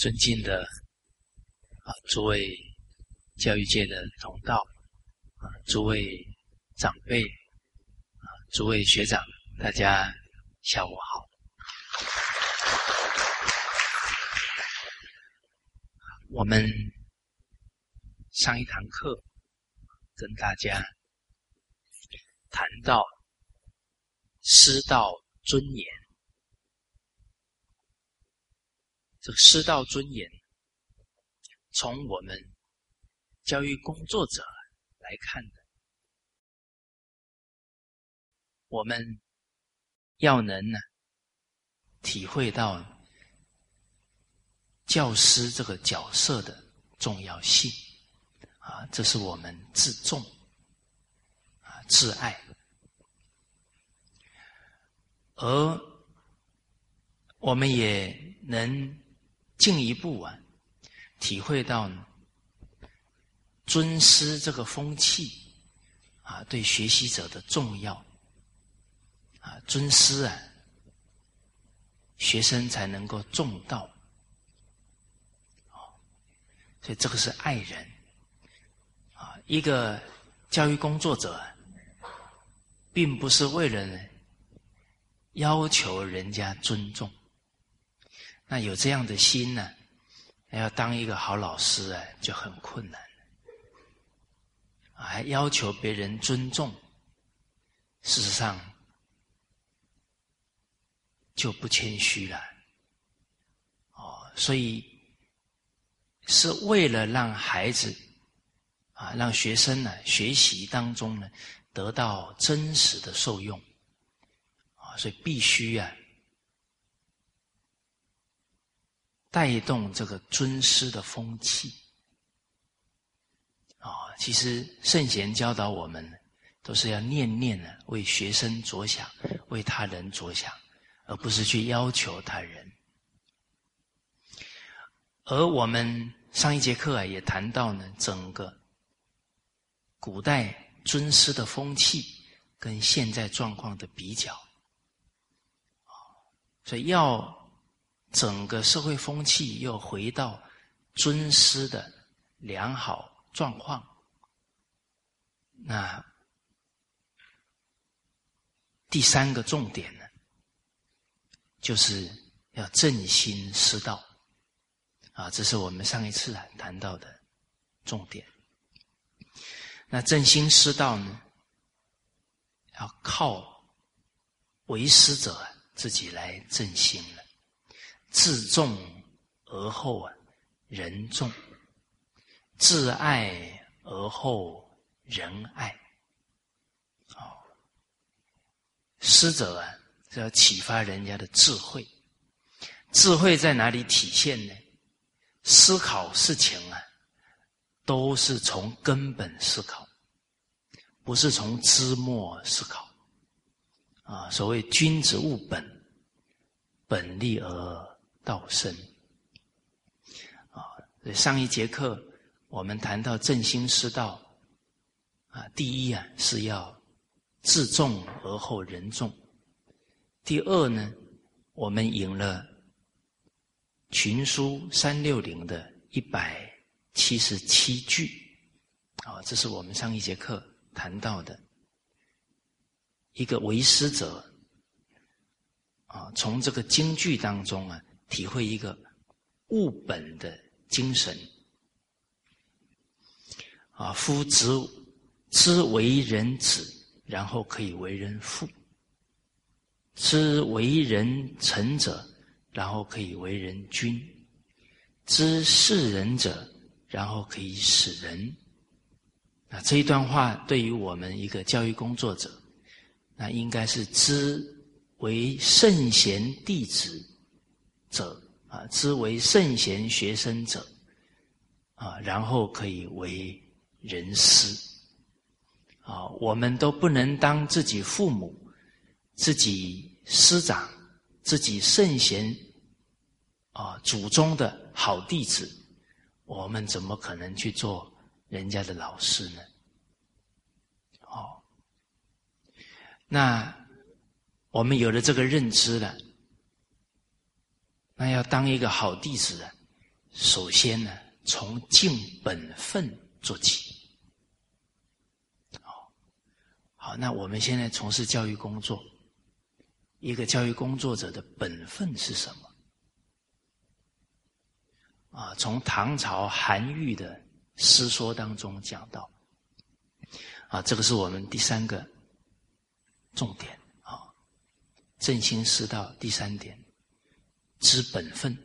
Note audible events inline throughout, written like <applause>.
尊敬的啊，诸位教育界的同道啊，诸位长辈啊，诸位学长，大家下午好。我们上一堂课跟大家谈到师道尊严。这个师道尊严，从我们教育工作者来看的，我们要能呢体会到教师这个角色的重要性啊，这是我们自重啊自爱，而我们也能。进一步啊，体会到尊师这个风气啊，对学习者的重要啊，尊师啊，学生才能够重道。所以这个是爱人啊，一个教育工作者，并不是为了要求人家尊重。那有这样的心呢，要当一个好老师啊，就很困难还要求别人尊重，事实上就不谦虚了。哦，所以是为了让孩子啊，让学生呢学习当中呢得到真实的受用啊，所以必须啊。带动这个尊师的风气啊！其实圣贤教导我们，都是要念念呢为学生着想，为他人着想，而不是去要求他人。而我们上一节课啊，也谈到呢，整个古代尊师的风气跟现在状况的比较啊，所以要。整个社会风气又回到尊师的良好状况，那第三个重点呢，就是要振兴师道啊，这是我们上一次谈到的重点。那振兴师道呢，要靠为师者自己来振兴了。自重而后啊，人重；自爱而后仁爱。哦，师者啊，是要启发人家的智慧。智慧在哪里体现呢？思考事情啊，都是从根本思考，不是从枝末思考。啊，所谓君子务本，本立而。道生啊！上一节课我们谈到正心师道啊，第一啊是要自重而后人重。第二呢，我们引了群书三六零的一百七十七句啊，这是我们上一节课谈到的一个为师者啊，从这个京剧当中啊。体会一个务本的精神啊！夫知知为人子，然后可以为人父；知为人臣者，然后可以为人君；知事人者，然后可以使人。那这一段话对于我们一个教育工作者，那应该是知为圣贤弟子。者啊，之为圣贤学生者啊，然后可以为人师啊。我们都不能当自己父母、自己师长、自己圣贤啊祖宗的好弟子，我们怎么可能去做人家的老师呢？哦，那我们有了这个认知了。那要当一个好弟子，首先呢，从尽本分做起。好，好，那我们现在从事教育工作，一个教育工作者的本分是什么？啊，从唐朝韩愈的诗说当中讲到，啊，这个是我们第三个重点啊，正心师道第三点，知本分，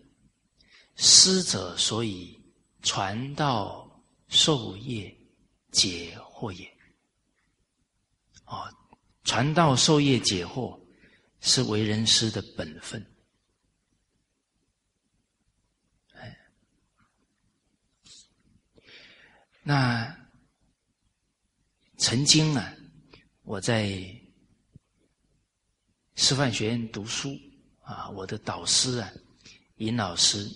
师者所以传道授业解惑也。啊，传道授业解惑是为人师的本分。那曾经啊，我在师范学院读书啊，我的导师啊，尹老师，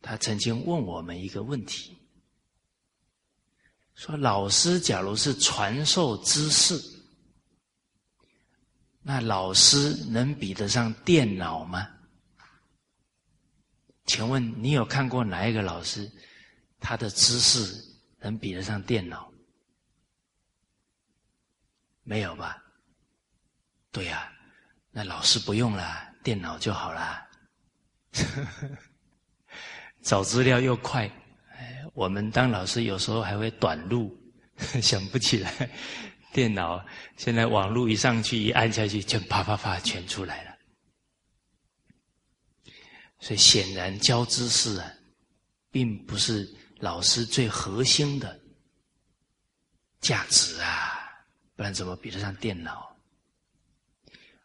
他曾经问我们一个问题，说：老师假如是传授知识，那老师能比得上电脑吗？请问你有看过哪一个老师，他的知识？能比得上电脑？没有吧？对呀，那老师不用了，电脑就好啦。<laughs> 找资料又快，哎，我们当老师有时候还会短路，<laughs> 想不起来。电脑现在网络一上去，一按下去，就啪啪啪全出来了。所以显然教知识啊，并不是。老师最核心的价值啊，不然怎么比得上电脑？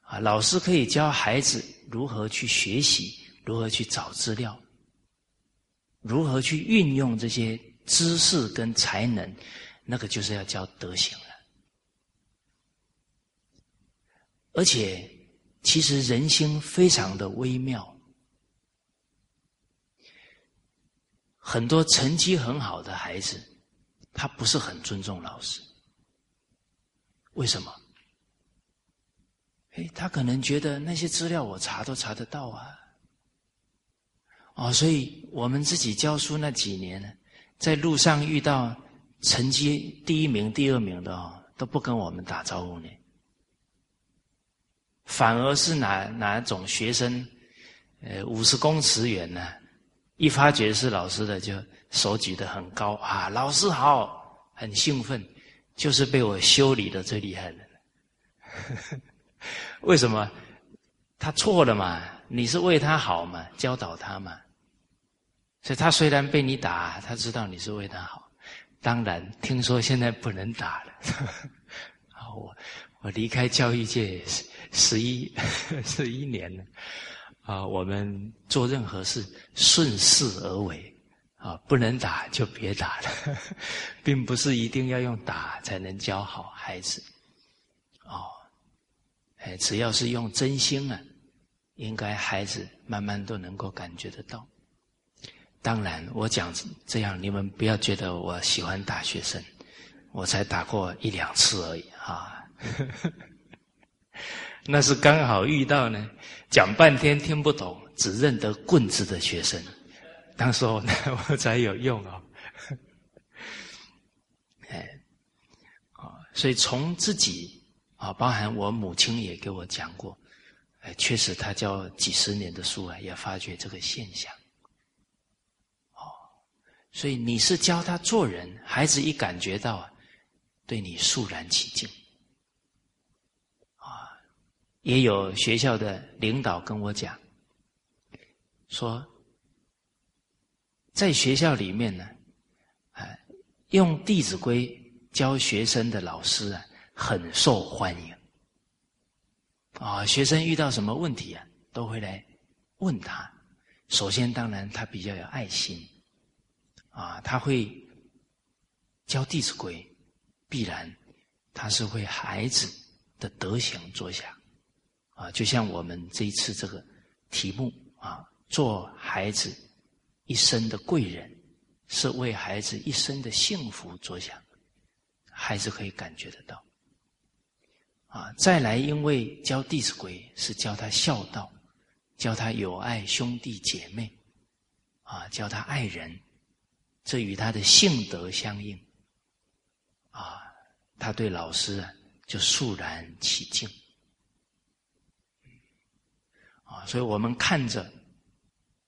啊，老师可以教孩子如何去学习，如何去找资料，如何去运用这些知识跟才能，那个就是要教德行了。而且，其实人心非常的微妙。很多成绩很好的孩子，他不是很尊重老师。为什么？他可能觉得那些资料我查都查得到啊。哦，所以我们自己教书那几年呢，在路上遇到成绩第一名、第二名的哦，都不跟我们打招呼呢，反而是哪哪种学生，呃，五十公尺远呢？一发觉是老师的，就手举得很高啊！老师好，很兴奋，就是被我修理的最厉害的。<laughs> 为什么？他错了嘛？你是为他好嘛？教导他嘛？所以他虽然被你打，他知道你是为他好。当然，听说现在不能打了。<laughs> 啊，我我离开教育界十十一 <laughs> 十一年了。啊，我们做任何事顺势而为，啊，不能打就别打了，<laughs> 并不是一定要用打才能教好孩子，哎，只要是用真心啊，应该孩子慢慢都能够感觉得到。当然，我讲这样，你们不要觉得我喜欢打学生，我才打过一两次而已啊。<laughs> 那是刚好遇到呢，讲半天听不懂，只认得棍子的学生，当时候呢 <laughs> 我才有用哦。<laughs> 哎，啊，所以从自己啊，包含我母亲也给我讲过，哎，确实他教几十年的书啊，也发觉这个现象。哦，所以你是教他做人，孩子一感觉到，对你肃然起敬。啊也有学校的领导跟我讲，说，在学校里面呢，啊，用《弟子规》教学生的老师啊，很受欢迎。啊，学生遇到什么问题啊，都会来问他。首先，当然他比较有爱心，啊，他会教《弟子规》，必然他是为孩子的德行着想。啊，就像我们这一次这个题目啊，做孩子一生的贵人，是为孩子一生的幸福着想，孩子可以感觉得到。啊，再来，因为教《弟子规》是教他孝道，教他友爱兄弟姐妹，啊，教他爱人，这与他的性德相应，啊，他对老师啊就肃然起敬，啊，所以我们看着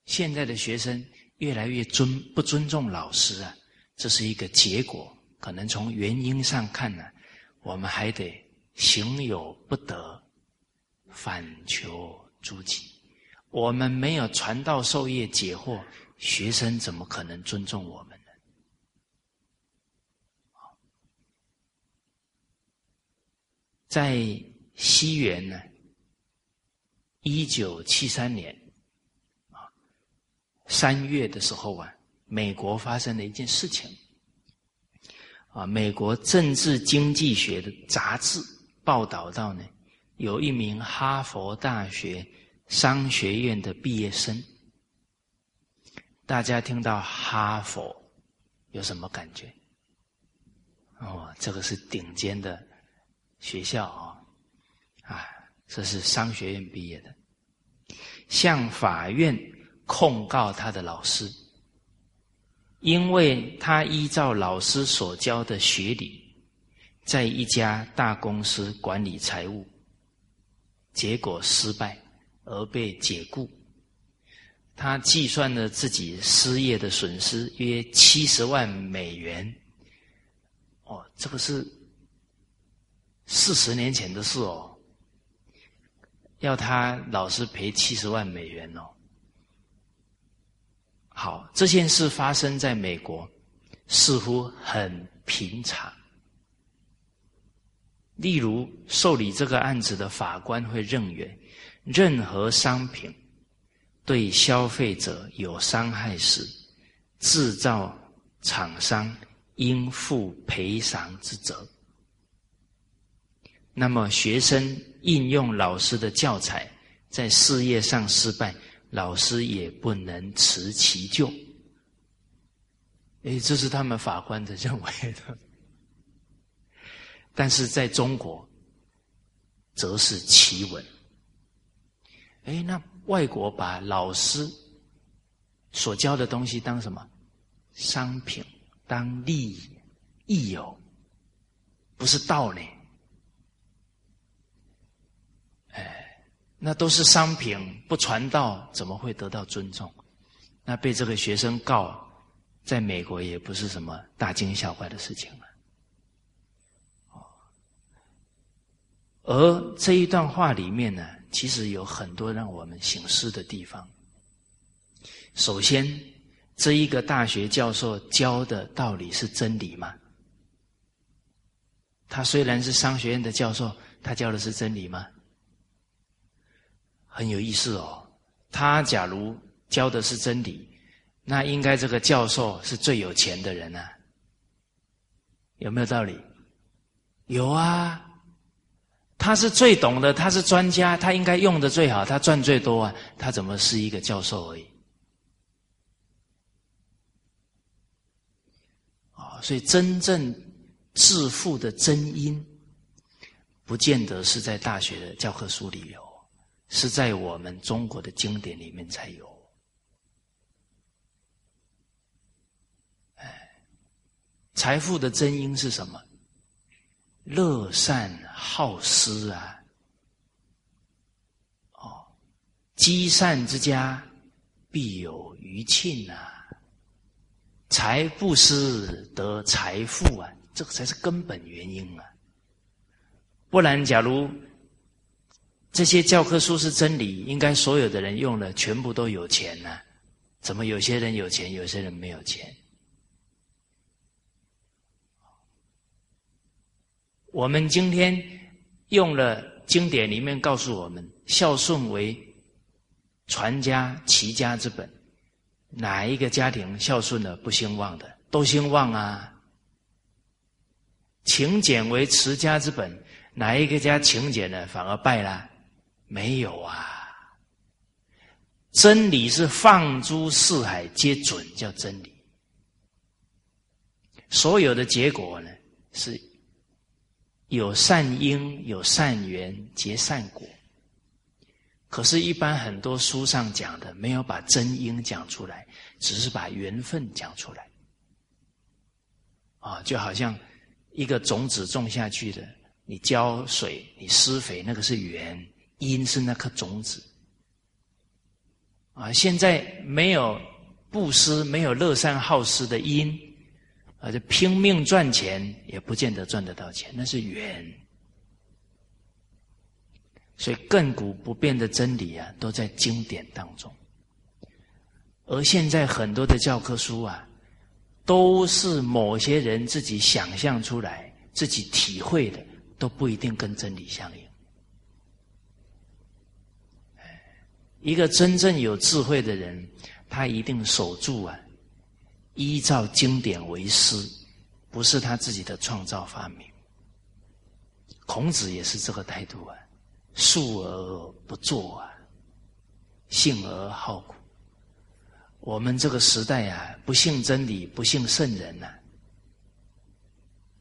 现在的学生越来越尊不尊重老师啊，这是一个结果。可能从原因上看呢，我们还得行有不得。反求诸己，我们没有传道授业解惑，学生怎么可能尊重我们呢？在西元呢，一九七三年啊三月的时候啊，美国发生了一件事情啊，美国政治经济学的杂志报道到呢。有一名哈佛大学商学院的毕业生，大家听到哈佛有什么感觉？哦，这个是顶尖的学校啊！啊，这是商学院毕业的，向法院控告他的老师，因为他依照老师所教的学理，在一家大公司管理财务。结果失败而被解雇，他计算了自己失业的损失约七十万美元。哦，这个是四十年前的事哦，要他老师赔七十万美元哦。好，这件事发生在美国，似乎很平常。例如，受理这个案子的法官会认为，任何商品对消费者有伤害时，制造厂商应负赔偿之责。那么，学生应用老师的教材在事业上失败，老师也不能辞其咎。哎，这是他们法官的认为的。但是在中国，则是奇闻。哎，那外国把老师所教的东西当什么商品？当利益？益友？不是道呢？哎，那都是商品，不传道怎么会得到尊重？那被这个学生告，在美国也不是什么大惊小怪的事情了。而这一段话里面呢，其实有很多让我们醒思的地方。首先，这一个大学教授教的道理是真理吗？他虽然是商学院的教授，他教的是真理吗？很有意思哦。他假如教的是真理，那应该这个教授是最有钱的人啊？有没有道理？有啊。他是最懂的，他是专家，他应该用的最好，他赚最多啊！他怎么是一个教授而已？啊，所以真正致富的真因，不见得是在大学的教科书里有，是在我们中国的经典里面才有。哎，财富的真因是什么？乐善好施啊，哦，积善之家必有余庆啊，财不施得财富啊，这个才是根本原因啊。不然，假如这些教科书是真理，应该所有的人用了，全部都有钱呢？怎么有些人有钱，有些人没有钱？我们今天用了经典里面告诉我们，孝顺为传家齐家之本。哪一个家庭孝顺的不兴旺的？都兴旺啊！勤俭为持家之本，哪一个家勤俭的反而败了？没有啊！真理是放诸四海皆准，叫真理。所有的结果呢，是。有善因，有善缘，结善果。可是，一般很多书上讲的，没有把真因讲出来，只是把缘分讲出来。啊，就好像一个种子种下去的，你浇水，你施肥，那个是缘，因是那颗种子。啊，现在没有布施，没有乐善好施的因，而且拼命赚钱，也不见得赚得到钱，那是缘。所以亘古不变的真理啊，都在经典当中。而现在很多的教科书啊，都是某些人自己想象出来、自己体会的，都不一定跟真理相应。一个真正有智慧的人，他一定守住啊，依照经典为师，不是他自己的创造发明。孔子也是这个态度啊。述而不作啊，信而好古。我们这个时代啊，不信真理，不信圣人呐。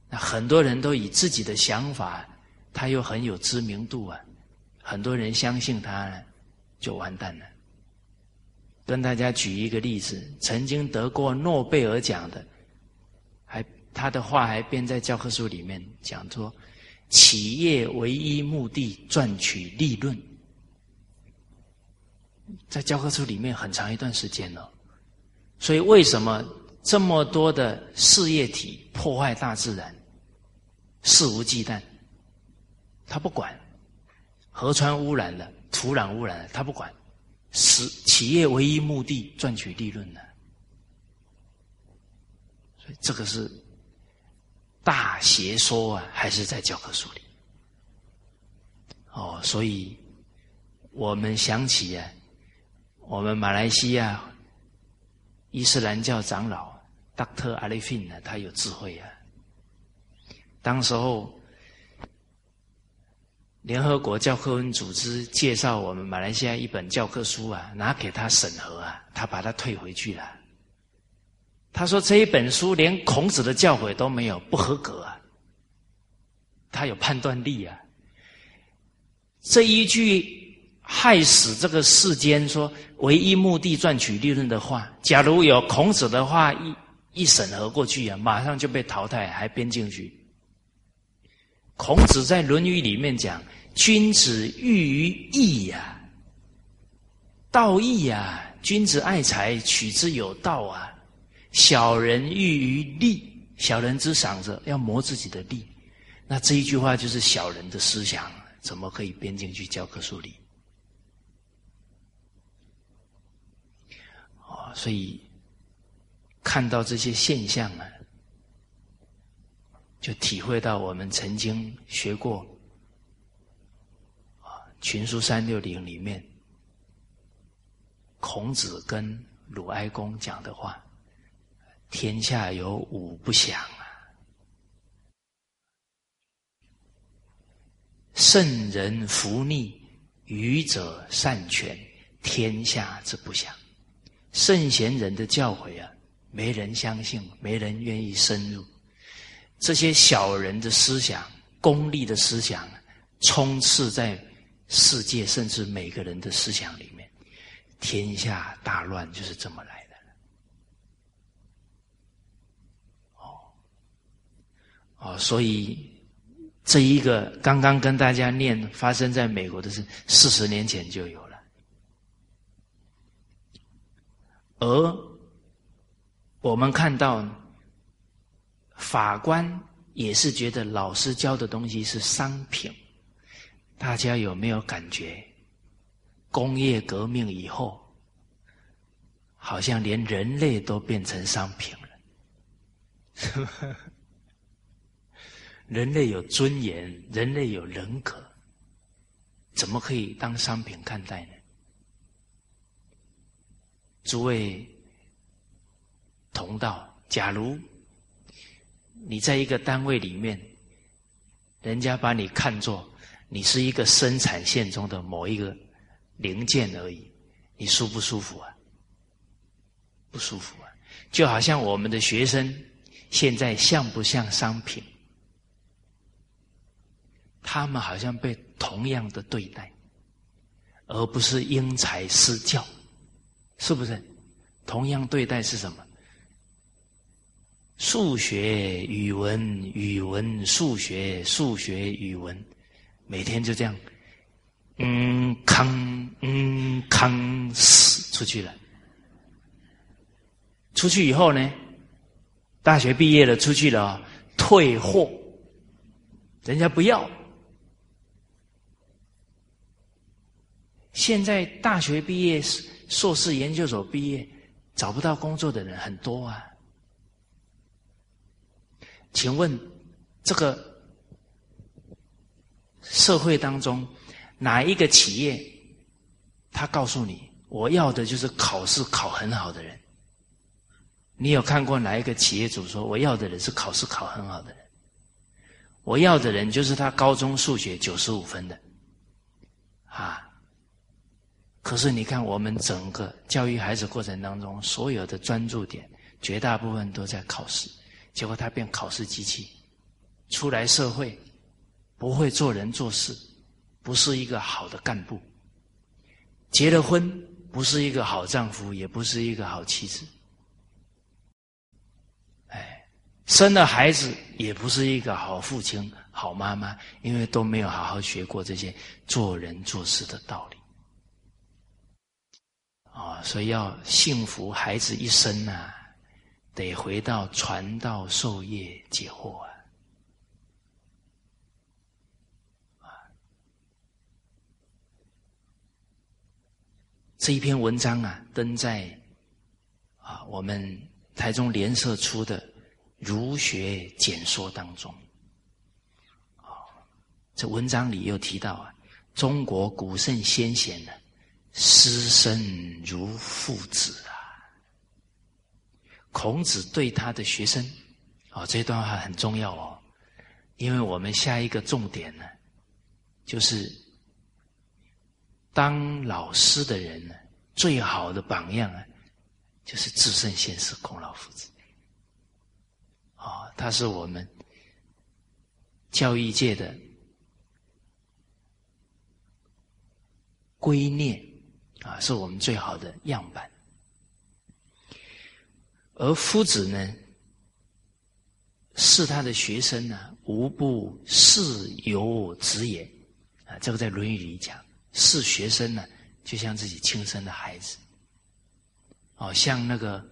那很多人都以自己的想法，他又很有知名度啊，很多人相信他，就完蛋了。跟大家举一个例子，曾经得过诺贝尔奖的，还他的话还编在教科书里面，讲说。企业唯一目的赚取利润，在教科书里面很长一段时间了。所以为什么这么多的事业体破坏大自然，肆无忌惮？他不管河川污染了、土壤污染了，他不管。是企业唯一目的赚取利润呢？所以这个是。大邪说啊，还是在教科书里。哦，所以我们想起啊，我们马来西亚伊斯兰教长老 Doctor Alifin 呢，他有智慧啊。当时候，联合国教科文组织介绍我们马来西亚一本教科书啊，拿给他审核啊，他把它退回去了。他说：“这一本书连孔子的教诲都没有，不合格啊！他有判断力啊！这一句害死这个世间说唯一目的赚取利润的话，假如有孔子的话一一审核过去啊，马上就被淘汰，还编进去。孔子在《论语》里面讲：‘君子喻于义呀，道义呀，君子爱财，取之有道啊。’”小人喻于利，小人之长者要磨自己的利。那这一句话就是小人的思想，怎么可以编进去教科书里？哦，所以看到这些现象啊，就体会到我们曾经学过啊《群书三六零》里面孔子跟鲁哀公讲的话。天下有五不祥啊！圣人弗逆，愚者善权，天下之不祥。圣贤人的教诲啊，没人相信，没人愿意深入。这些小人的思想、功利的思想，充斥在世界，甚至每个人的思想里面，天下大乱就是这么来的。哦，哦所以这一个刚刚跟大家念发生在美国的是四十年前就有了，而我们看到法官也是觉得老师教的东西是商品，大家有没有感觉？工业革命以后，好像连人类都变成商品了。<laughs> 人类有尊严，人类有人格，怎么可以当商品看待呢？诸位同道，假如你在一个单位里面，人家把你看作你是一个生产线中的某一个零件而已，你舒不舒服啊？不舒服啊！就好像我们的学生现在像不像商品？他们好像被同样的对待，而不是因材施教，是不是？同样对待是什么？数学、语文、语文、数学、数学、语文，每天就这样，嗯，康，嗯，康，死出去了。出去以后呢，大学毕业了，出去了，退货，人家不要。现在大学毕业、硕士研究所毕业找不到工作的人很多啊。请问，这个社会当中哪一个企业，他告诉你我要的就是考试考很好的人？你有看过哪一个企业主说我要的人是考试考很好的人？我要的人就是他高中数学九十五分的，啊。可是你看，我们整个教育孩子过程当中，所有的专注点，绝大部分都在考试，结果他变考试机器，出来社会不会做人做事，不是一个好的干部，结了婚不是一个好丈夫，也不是一个好妻子，哎，生了孩子也不是一个好父亲、好妈妈，因为都没有好好学过这些做人做事的道理。啊，所以要幸福孩子一生呐，得回到传道授业解惑啊！这一篇文章啊，登在啊我们台中联社出的《儒学简说》当中。啊，这文章里又提到啊，中国古圣先贤呢。师生如父子！孔子对他的学生，啊，这段话很重要哦，因为我们下一个重点呢，就是当老师的人呢，最好的榜样啊，就是至圣先师孔老夫子，啊，他是我们教育界的圭臬。啊，是我们最好的样板。而夫子呢，是他的学生呢，无不是有子也。啊，这个在《论语》里讲，视学生呢，就像自己亲生的孩子。哦，像那个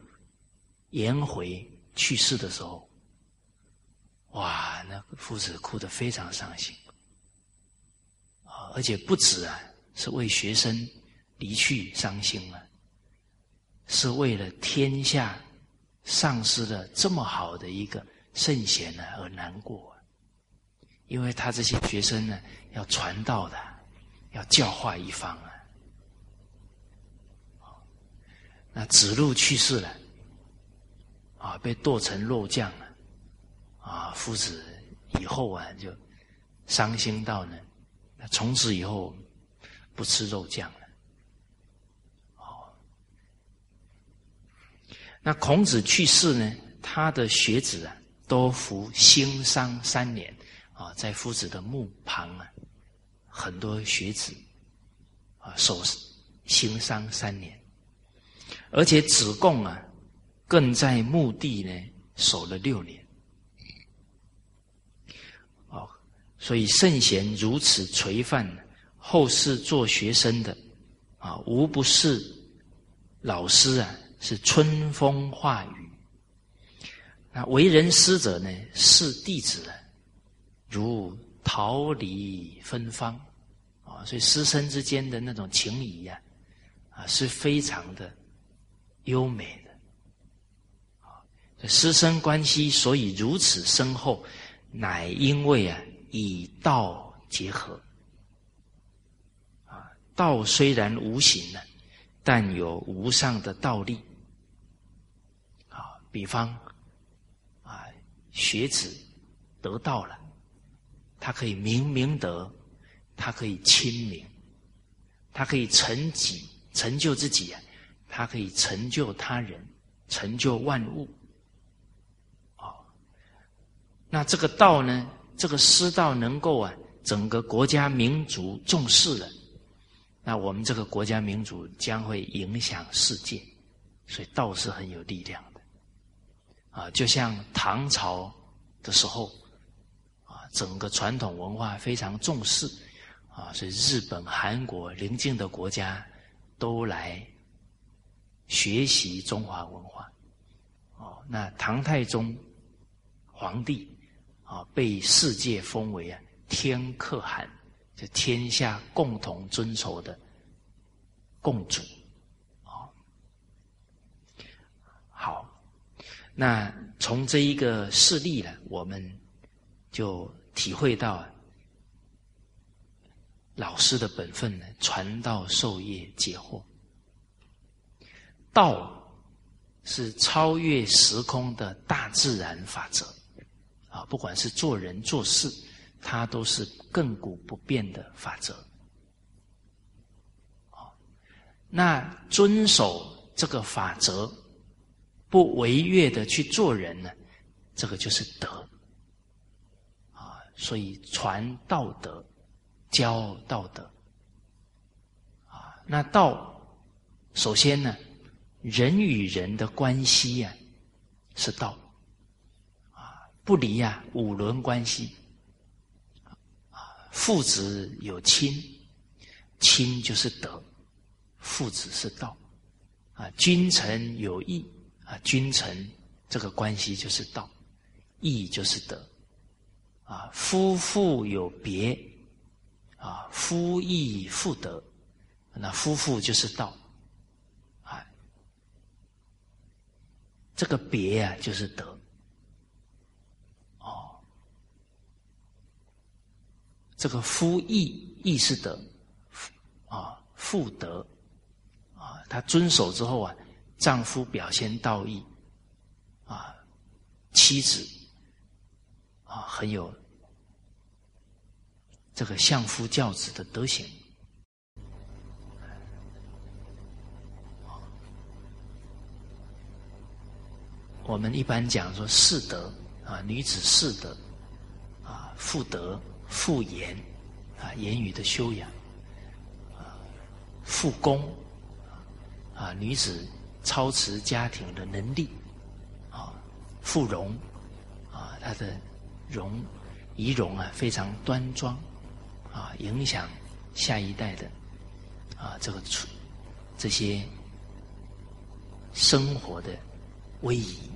颜回去世的时候，哇，那个夫子哭得非常伤心。啊，而且不止啊，是为学生。离去伤心了，是为了天下丧失了这么好的一个圣贤呢而难过，因为他这些学生呢要传道的，要教化一方啊。那子路去世了，啊，被剁成肉酱了，啊，夫子以后啊就伤心到呢，从此以后不吃肉酱。那孔子去世呢？他的学子啊，都服辛丧三年啊，在夫子的墓旁啊，很多学子啊守辛丧三年，而且子贡啊，更在墓地呢守了六年。哦，所以圣贤如此垂范，后世做学生的啊，无不是老师啊。是春风化雨，那为人师者呢，是弟子如桃李芬芳啊，所以师生之间的那种情谊呀，啊，是非常的优美的啊。师生关系所以如此深厚，乃因为啊，以道结合啊。道虽然无形呢，但有无上的道力。比方，啊，学子得道了，他可以明明德，他可以亲民，他可以成己成就自己啊，他可以成就他人，成就万物。哦，那这个道呢？这个师道能够啊，整个国家民族重视了，那我们这个国家民族将会影响世界，所以道是很有力量。啊，就像唐朝的时候，啊，整个传统文化非常重视，啊，所以日本、韩国邻近的国家都来学习中华文化。哦，那唐太宗皇帝啊，被世界封为啊天可汗。就天下共同遵守的共主，啊，好，那从这一个事例呢，我们就体会到老师的本分呢，传道授业解惑。道是超越时空的大自然法则，啊，不管是做人做事。它都是亘古不变的法则，那遵守这个法则，不违越的去做人呢？这个就是德啊。所以传道德，教道德啊。那道首先呢，人与人的关系呀，是道啊，不离啊五伦关系啊。父子有亲，亲就是德；父子是道，啊，君臣有义，啊，君臣这个关系就是道，义就是德，啊，夫妇有别，啊，夫义妇德，那夫妇就是道，啊，这个别啊就是德。哦这个夫义义是德，啊，妇德，啊，他遵守之后啊，丈夫表现道义，啊，妻子，啊，很有这个相夫教子的德行。我们一般讲说四德，啊，女子四德，啊，妇德。妇言啊，言语的修养啊，妇功啊，女子操持家庭的能力啊，富容啊，他的容仪容啊非常端庄啊，影响下一代的啊这个出这些生活的威仪。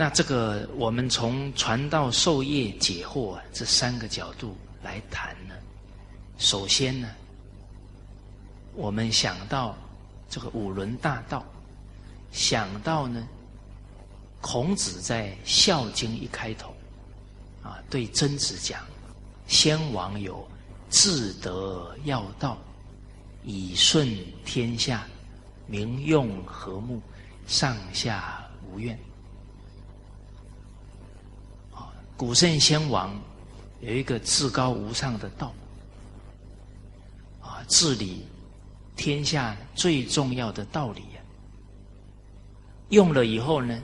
那这个，我们从传道授业解惑啊这三个角度来谈呢。首先呢，我们想到这个五伦大道，想到呢，孔子在《孝经》一开头，啊，对曾子讲：“先王有至德要道，以顺天下，民用和睦，上下无怨。”古圣先王有一个至高无上的道，啊，治理天下最重要的道理呀。用了以后呢，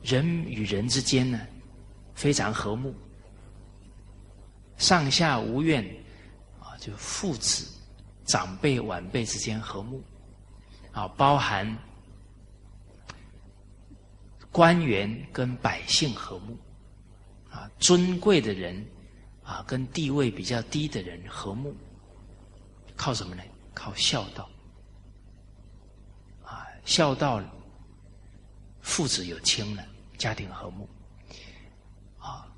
人与人之间呢非常和睦，上下无怨，啊，就父子、长辈、晚辈之间和睦，啊，包含。官员跟百姓和睦，啊，尊贵的人啊，跟地位比较低的人和睦，靠什么呢？靠孝道，啊，孝道，父子有亲了，家庭和睦，啊，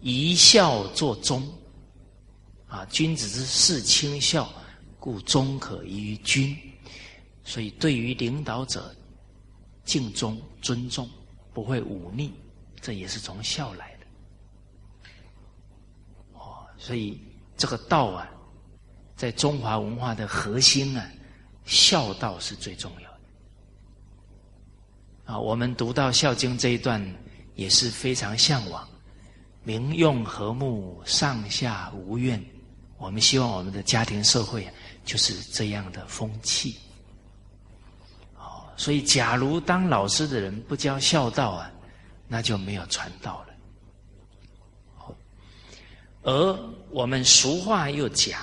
一孝作忠，啊，君子之事亲孝，故忠可依于君，所以对于领导者。敬重、尊重，不会忤逆，这也是从孝来的。哦，所以这个道啊，在中华文化的核心啊，孝道是最重要的。啊，我们读到《孝经》这一段，也是非常向往，民用和睦，上下无怨。我们希望我们的家庭社会就是这样的风气。所以，假如当老师的人不教孝道啊，那就没有传道了。而我们俗话又讲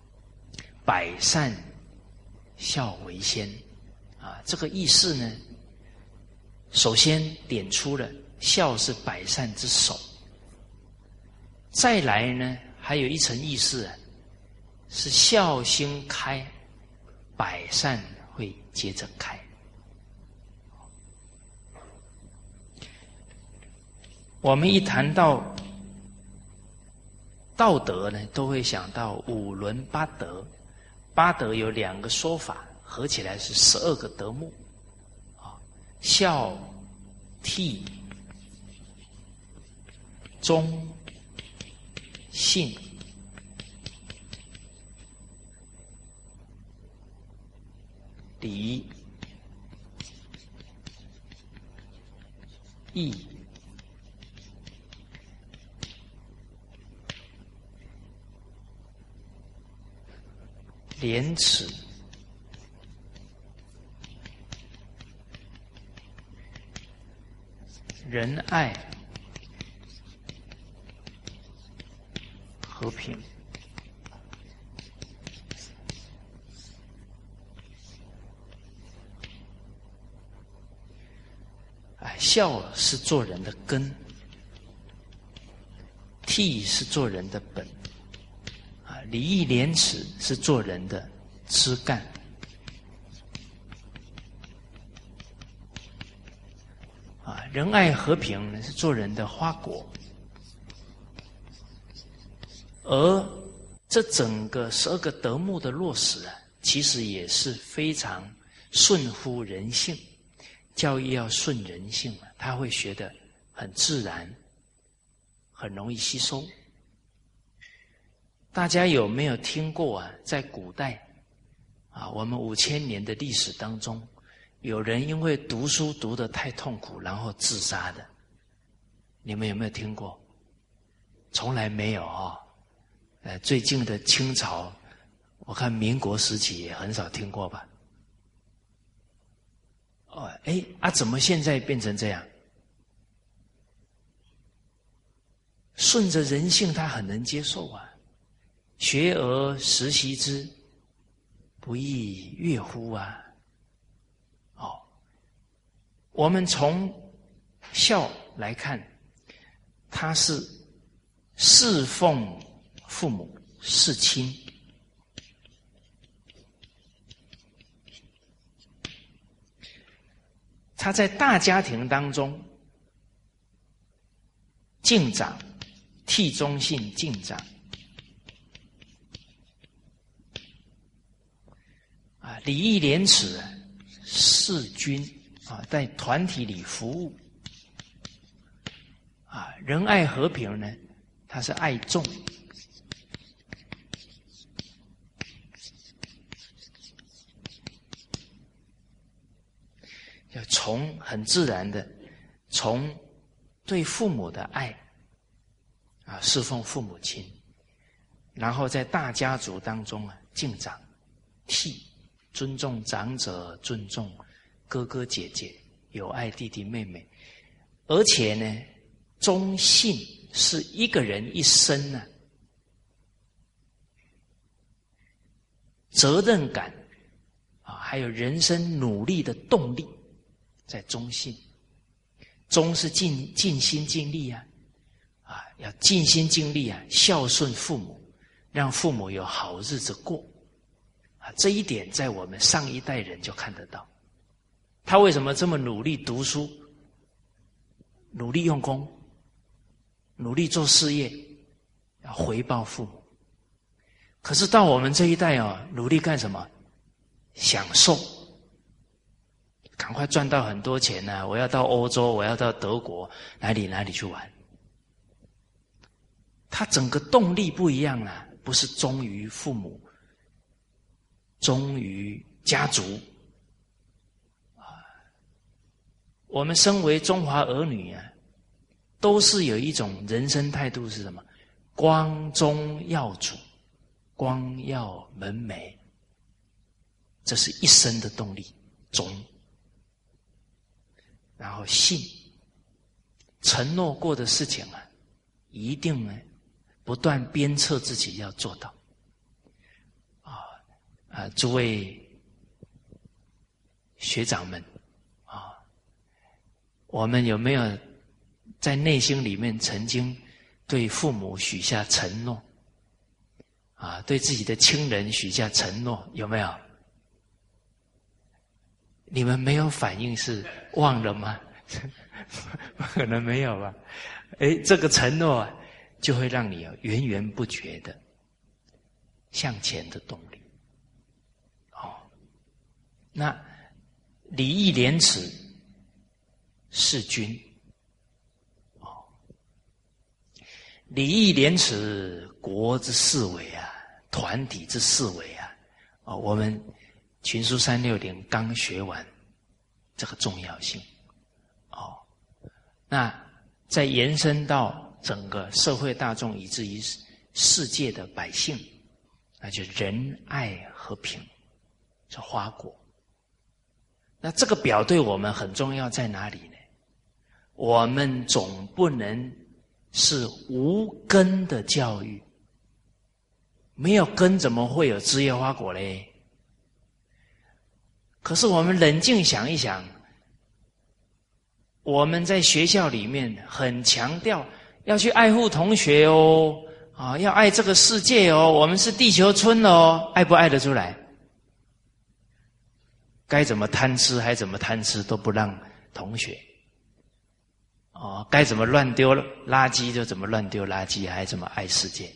“百善孝为先”，啊，这个意思呢，首先点出了孝是百善之首。再来呢，还有一层意思啊，是孝心开，百善会接着开。我们一谈到道德呢，都会想到五伦八德。八德有两个说法，合起来是十二个德目，啊，孝、悌、忠。信、礼、义、廉耻、仁爱。和平，哎，孝是做人的根，悌是做人的本，礼义廉耻是做人的枝干，啊，仁爱和平是做人的花果。而这整个十二个德目的落实啊，其实也是非常顺乎人性。教育要顺人性，他会学得很自然，很容易吸收。大家有没有听过啊？在古代啊，我们五千年的历史当中，有人因为读书读得太痛苦，然后自杀的？你们有没有听过？从来没有啊。呃，最近的清朝，我看民国时期也很少听过吧？哦，哎啊，怎么现在变成这样？顺着人性，他很能接受啊。学而时习之，不亦乐乎啊？哦，我们从孝来看，他是侍奉。父母侍亲，他在大家庭当中敬长、替忠信、敬长啊，礼义廉耻、事君啊，在团体里服务啊，仁爱和平呢，他是爱众。要从很自然的，从对父母的爱啊，侍奉父母亲，然后在大家族当中啊，敬长、悌、尊重长者、尊重哥哥姐姐、友爱弟弟妹妹，而且呢，忠信是一个人一生呢责任感啊，还有人生努力的动力。在忠信，忠是尽尽心尽力啊，啊，要尽心尽力啊，孝顺父母，让父母有好日子过，这一点在我们上一代人就看得到。他为什么这么努力读书，努力用功，努力做事业，要回报父母？可是到我们这一代啊，努力干什么？享受。赶快赚到很多钱呢！我要到欧洲，我要到德国，哪里哪里去玩？他整个动力不一样啊，不是忠于父母，忠于家族啊。我们身为中华儿女啊，都是有一种人生态度是什么？光宗耀祖，光耀门楣，这是一生的动力，忠。然后信，承诺过的事情啊，一定呢不断鞭策自己要做到。啊，诸位学长们啊，我们有没有在内心里面曾经对父母许下承诺？啊，对自己的亲人许下承诺，有没有？你们没有反应是忘了吗？<laughs> 可能没有吧。哎，这个承诺啊就会让你有源源不绝的向前的动力。那礼义廉耻是君。哦，礼义廉耻，国之四维啊，团体之四维啊。哦，我们。群书三六零刚学完，这个重要性，哦，那再延伸到整个社会大众，以至于世界的百姓，那就仁爱和平，这花果。那这个表对我们很重要，在哪里呢？我们总不能是无根的教育，没有根，怎么会有枝叶花果嘞？可是我们冷静想一想，我们在学校里面很强调要去爱护同学哦，啊，要爱这个世界哦，我们是地球村哦，爱不爱得出来？该怎么贪吃还怎么贪吃都不让同学，哦，该怎么乱丢垃圾就怎么乱丢垃圾，还怎么爱世界？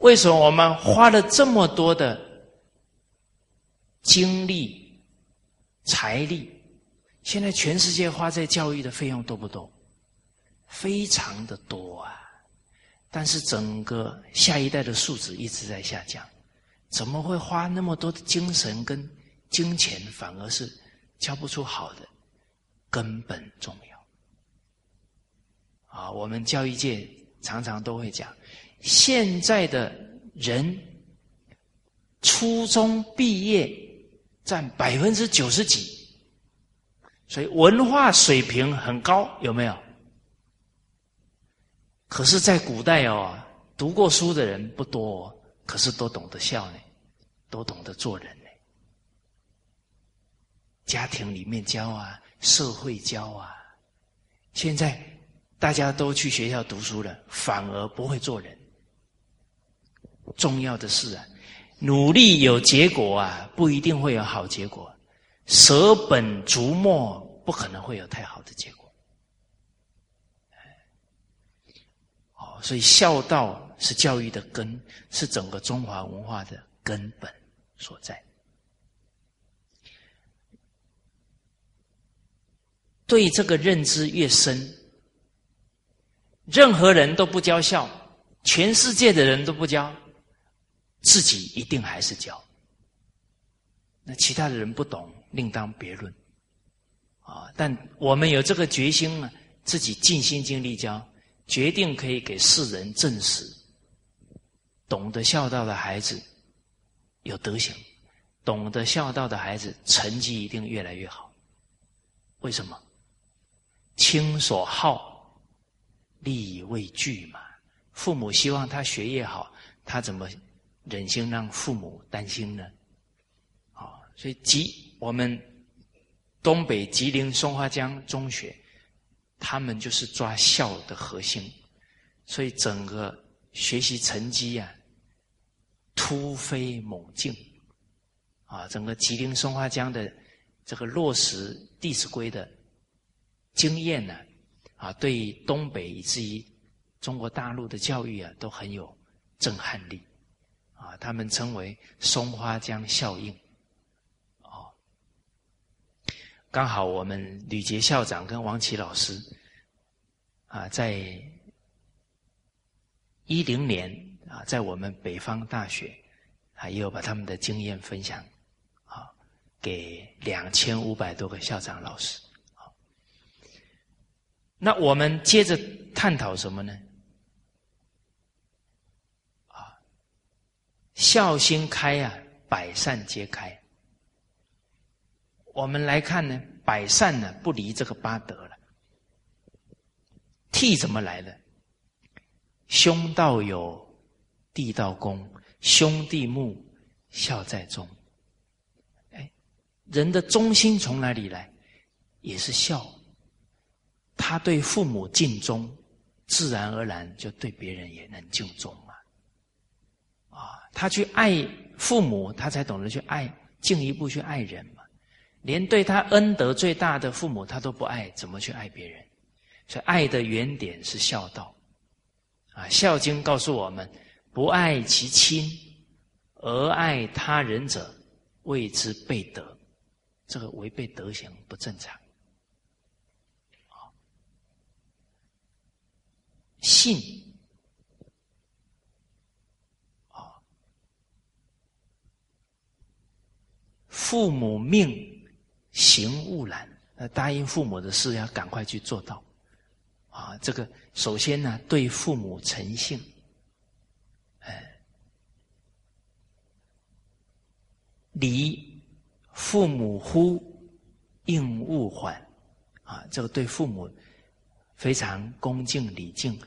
为什么我们花了这么多的？精力、财力，现在全世界花在教育的费用多不多？非常的多啊！但是整个下一代的素质一直在下降，怎么会花那么多的精神跟金钱，反而是教不出好的？根本重要啊！我们教育界常常都会讲，现在的人初中毕业。占百分之九十几，所以文化水平很高，有没有？可是，在古代哦，读过书的人不多，可是都懂得孝呢，都懂得做人呢。家庭里面教啊，社会教啊，现在大家都去学校读书了，反而不会做人。重要的是啊。努力有结果啊，不一定会有好结果；舍本逐末，不可能会有太好的结果。哦，所以孝道是教育的根，是整个中华文化的根本所在。对这个认知越深，任何人都不教孝，全世界的人都不教。自己一定还是教，那其他的人不懂，另当别论。啊，但我们有这个决心呢，自己尽心尽力教，决定可以给世人证实，懂得孝道的孩子有德行，懂得孝道的孩子成绩一定越来越好。为什么？亲所好，力为具嘛。父母希望他学业好，他怎么？忍心让父母担心呢？啊，所以吉我们东北吉林松花江中学，他们就是抓孝的核心，所以整个学习成绩啊突飞猛进，啊，整个吉林松花江的这个落实《弟子规》的经验呢，啊，对东北以至于中国大陆的教育啊，都很有震撼力。啊，他们称为松花江效应，哦，刚好我们吕杰校长跟王琦老师，啊，在一零年啊，在我们北方大学，啊，也有把他们的经验分享，啊，给两千五百多个校长老师，啊，那我们接着探讨什么呢？啊孝心开啊，百善皆开。我们来看呢，百善呢不离这个八德了。悌怎么来的？兄道友，弟道恭，兄弟睦，孝在中。哎，人的忠心从哪里来？也是孝。他对父母尽忠，自然而然就对别人也能尽忠嘛。啊，他去爱父母，他才懂得去爱，进一步去爱人嘛。连对他恩德最大的父母，他都不爱，怎么去爱别人？所以，爱的原点是孝道。啊，《孝经》告诉我们：不爱其亲而爱他人者，谓之悖德。这个违背德行，不正常。信啊，父母命行勿懒，那答应父母的事要赶快去做到啊。这个首先呢，对父母诚信，哎，礼父母呼应勿缓啊，这个对父母非常恭敬礼敬。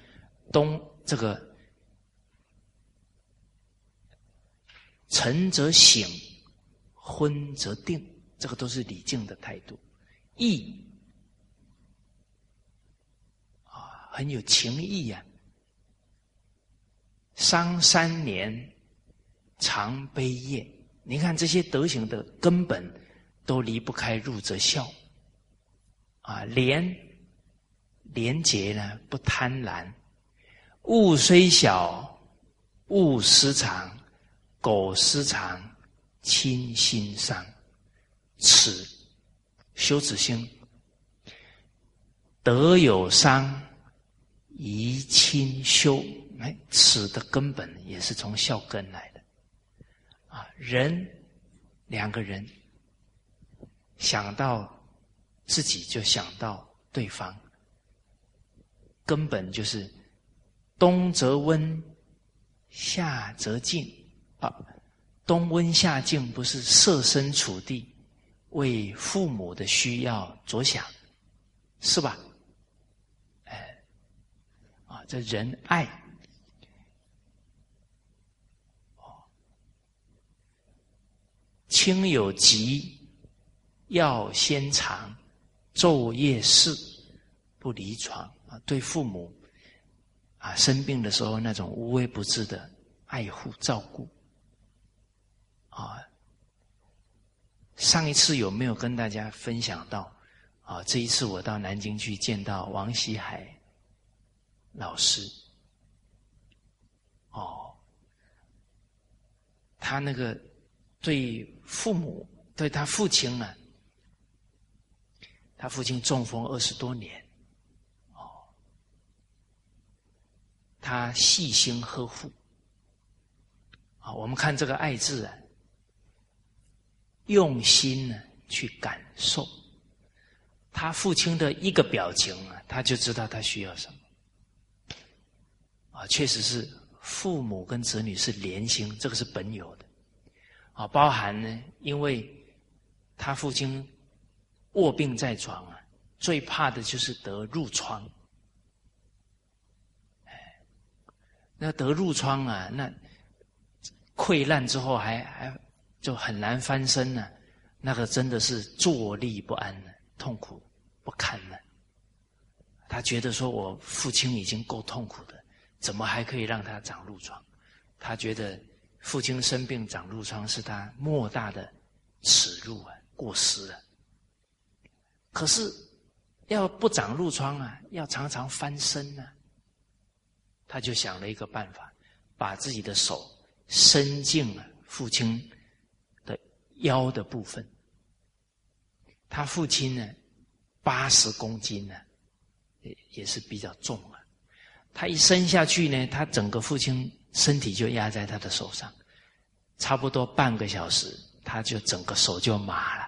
东这个晨则省，昏则定，这个都是礼敬的态度。义啊，很有情义呀。伤三年，常悲咽。你看这些德行的根本，都离不开入则孝。啊，廉廉洁呢，不贪婪。物虽小，勿私藏；苟私藏，亲心伤。此修止心，德有伤，贻亲修。哎，此的根本也是从孝根来的。啊，人两个人想到自己，就想到对方，根本就是。冬则温，夏则静，啊，冬温夏静不是设身处地为父母的需要着想，是吧？哎，啊，这人爱，亲有疾要先尝，昼夜侍不离床啊，对父母。啊，生病的时候那种无微不至的爱护照顾，啊，上一次有没有跟大家分享到？啊，这一次我到南京去见到王希海老师，哦，他那个对父母，对他父亲啊，他父亲中风二十多年。哦他细心呵护，啊，我们看这个“爱”字啊，用心呢去感受他父亲的一个表情啊，他就知道他需要什么。啊，确实是父母跟子女是连心，这个是本有的。啊，包含呢，因为他父亲卧病在床啊，最怕的就是得褥疮。那得褥疮啊，那溃烂之后还还就很难翻身呢，那个真的是坐立不安呢，痛苦不堪呢。他觉得说我父亲已经够痛苦的，怎么还可以让他长褥疮？他觉得父亲生病长褥疮是他莫大的耻辱啊，过失啊。可是要不长褥疮啊，要常常翻身呢。他就想了一个办法，把自己的手伸进了父亲的腰的部分。他父亲呢，八十公斤呢，也也是比较重啊。他一伸下去呢，他整个父亲身体就压在他的手上，差不多半个小时，他就整个手就麻了，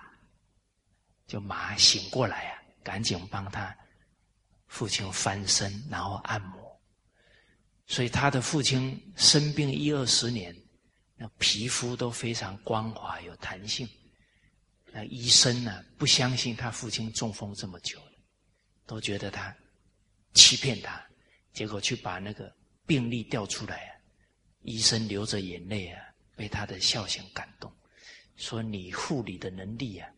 就麻醒过来啊，赶紧帮他父亲翻身，然后按摩。所以他的父亲生病一二十年，那皮肤都非常光滑有弹性，那医生呢，不相信他父亲中风这么久了，都觉得他欺骗他，结果去把那个病历调出来啊，医生流着眼泪啊，被他的孝行感动，说你护理的能力啊，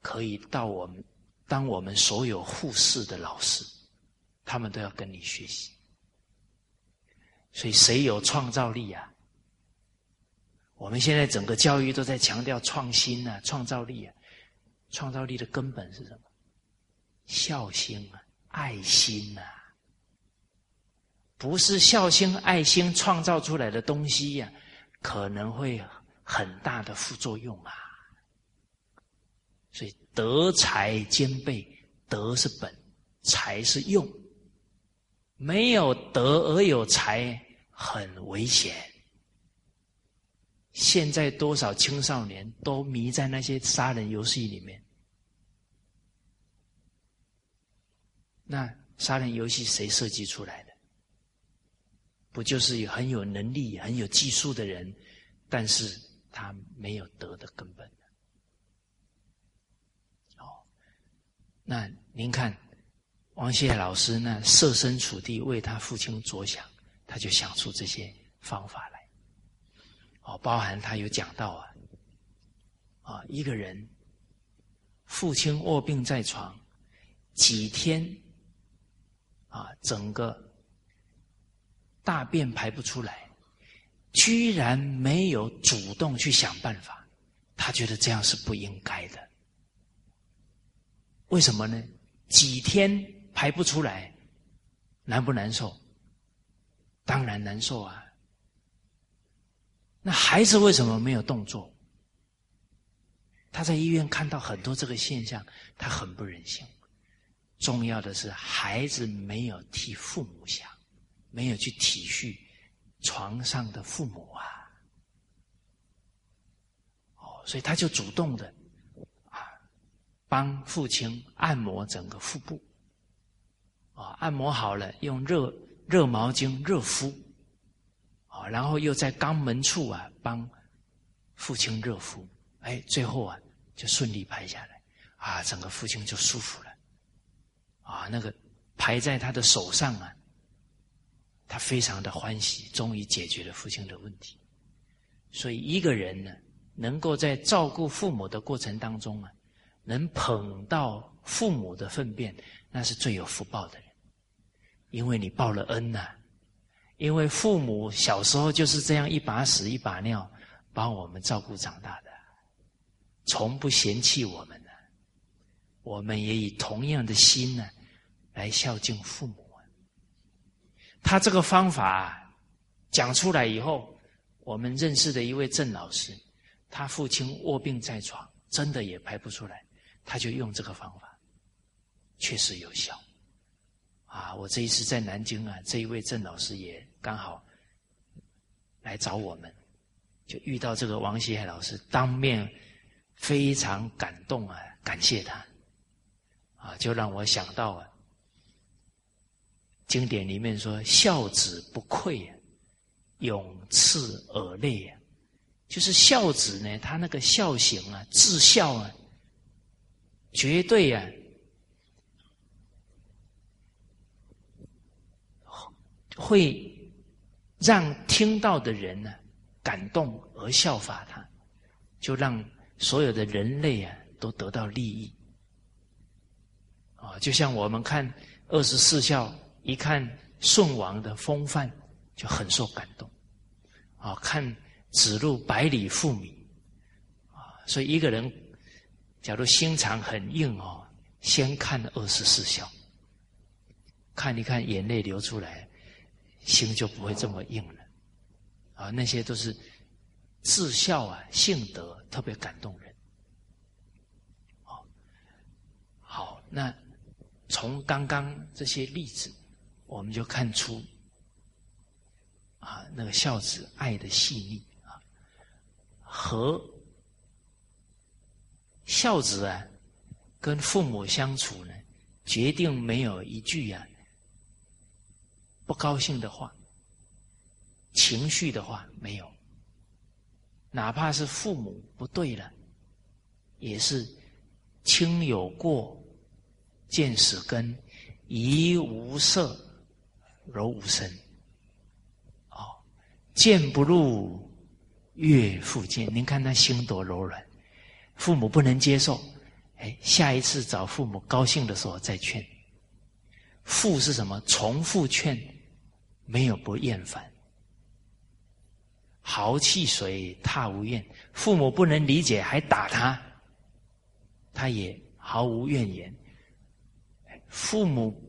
可以到我们当我们所有护士的老师，他们都要跟你学习。所以谁有创造力啊？我们现在整个教育都在强调创新啊，创造力啊，创造力的根本是什么？孝心啊，爱心啊，不是孝心爱心创造出来的东西呀，可能会很大的副作用啊。所以德才兼备，德是本，才是用。没有德而有才，很危险。现在多少青少年都迷在那些杀人游戏里面？那杀人游戏谁设计出来的？不就是很有能力、很有技术的人，但是他没有德的根本。哦，那您看王谢老师呢设身处地为他父亲着想，他就想出这些方法来。哦，包含他有讲到啊，啊，一个人父亲卧病在床几天，啊，整个大便排不出来，居然没有主动去想办法，他觉得这样是不应该的。为什么呢？几天排不出来，难不难受？当然难受啊。那孩子为什么没有动作？他在医院看到很多这个现象，他很不忍心。重要的是，孩子没有替父母想，没有去体恤床上的父母啊。哦，所以他就主动的啊，帮父亲按摩整个腹部。啊，按摩好了，用热热毛巾热敷。啊然后又在肛门处啊帮父亲热敷，哎，最后啊就顺利排下来，啊，整个父亲就舒服了，啊，那个排在他的手上啊，他非常的欢喜，终于解决了父亲的问题。所以一个人呢，能够在照顾父母的过程当中啊，能捧到父母的粪便，那是最有福报的人，因为你报了恩呐。因为父母小时候就是这样一把屎一把尿，把我们照顾长大的，从不嫌弃我们的，我们也以同样的心呢，来孝敬父母。他这个方法讲出来以后，我们认识的一位郑老师，他父亲卧病在床，真的也排不出来，他就用这个方法，确实有效。啊，我这一次在南京啊，这一位郑老师也刚好来找我们，就遇到这个王希海老师，当面非常感动啊，感谢他，啊，就让我想到啊，经典里面说孝子不愧啊，永赐耳泪啊，就是孝子呢，他那个孝行啊，至孝啊，绝对啊。会让听到的人呢感动而效法他，就让所有的人类啊都得到利益。啊，就像我们看二十四孝，一看舜王的风范就很受感动。啊，看子路百里赴米，啊，所以一个人假如心肠很硬哦，先看二十四孝，看一看眼泪流出来。心就不会这么硬了，啊，那些都是至孝啊，性德特别感动人。好，好，那从刚刚这些例子，我们就看出啊，那个孝子爱的细腻啊，和孝子啊，跟父母相处呢，决定没有一句呀。不高兴的话，情绪的话没有，哪怕是父母不对了，也是亲有过，见始根，怡无色，柔无声。哦，见不入，悦复见。您看他心多柔软，父母不能接受，哎，下一次找父母高兴的时候再劝。复是什么？重复劝，没有不厌烦。豪气水踏无怨，父母不能理解还打他，他也毫无怨言。父母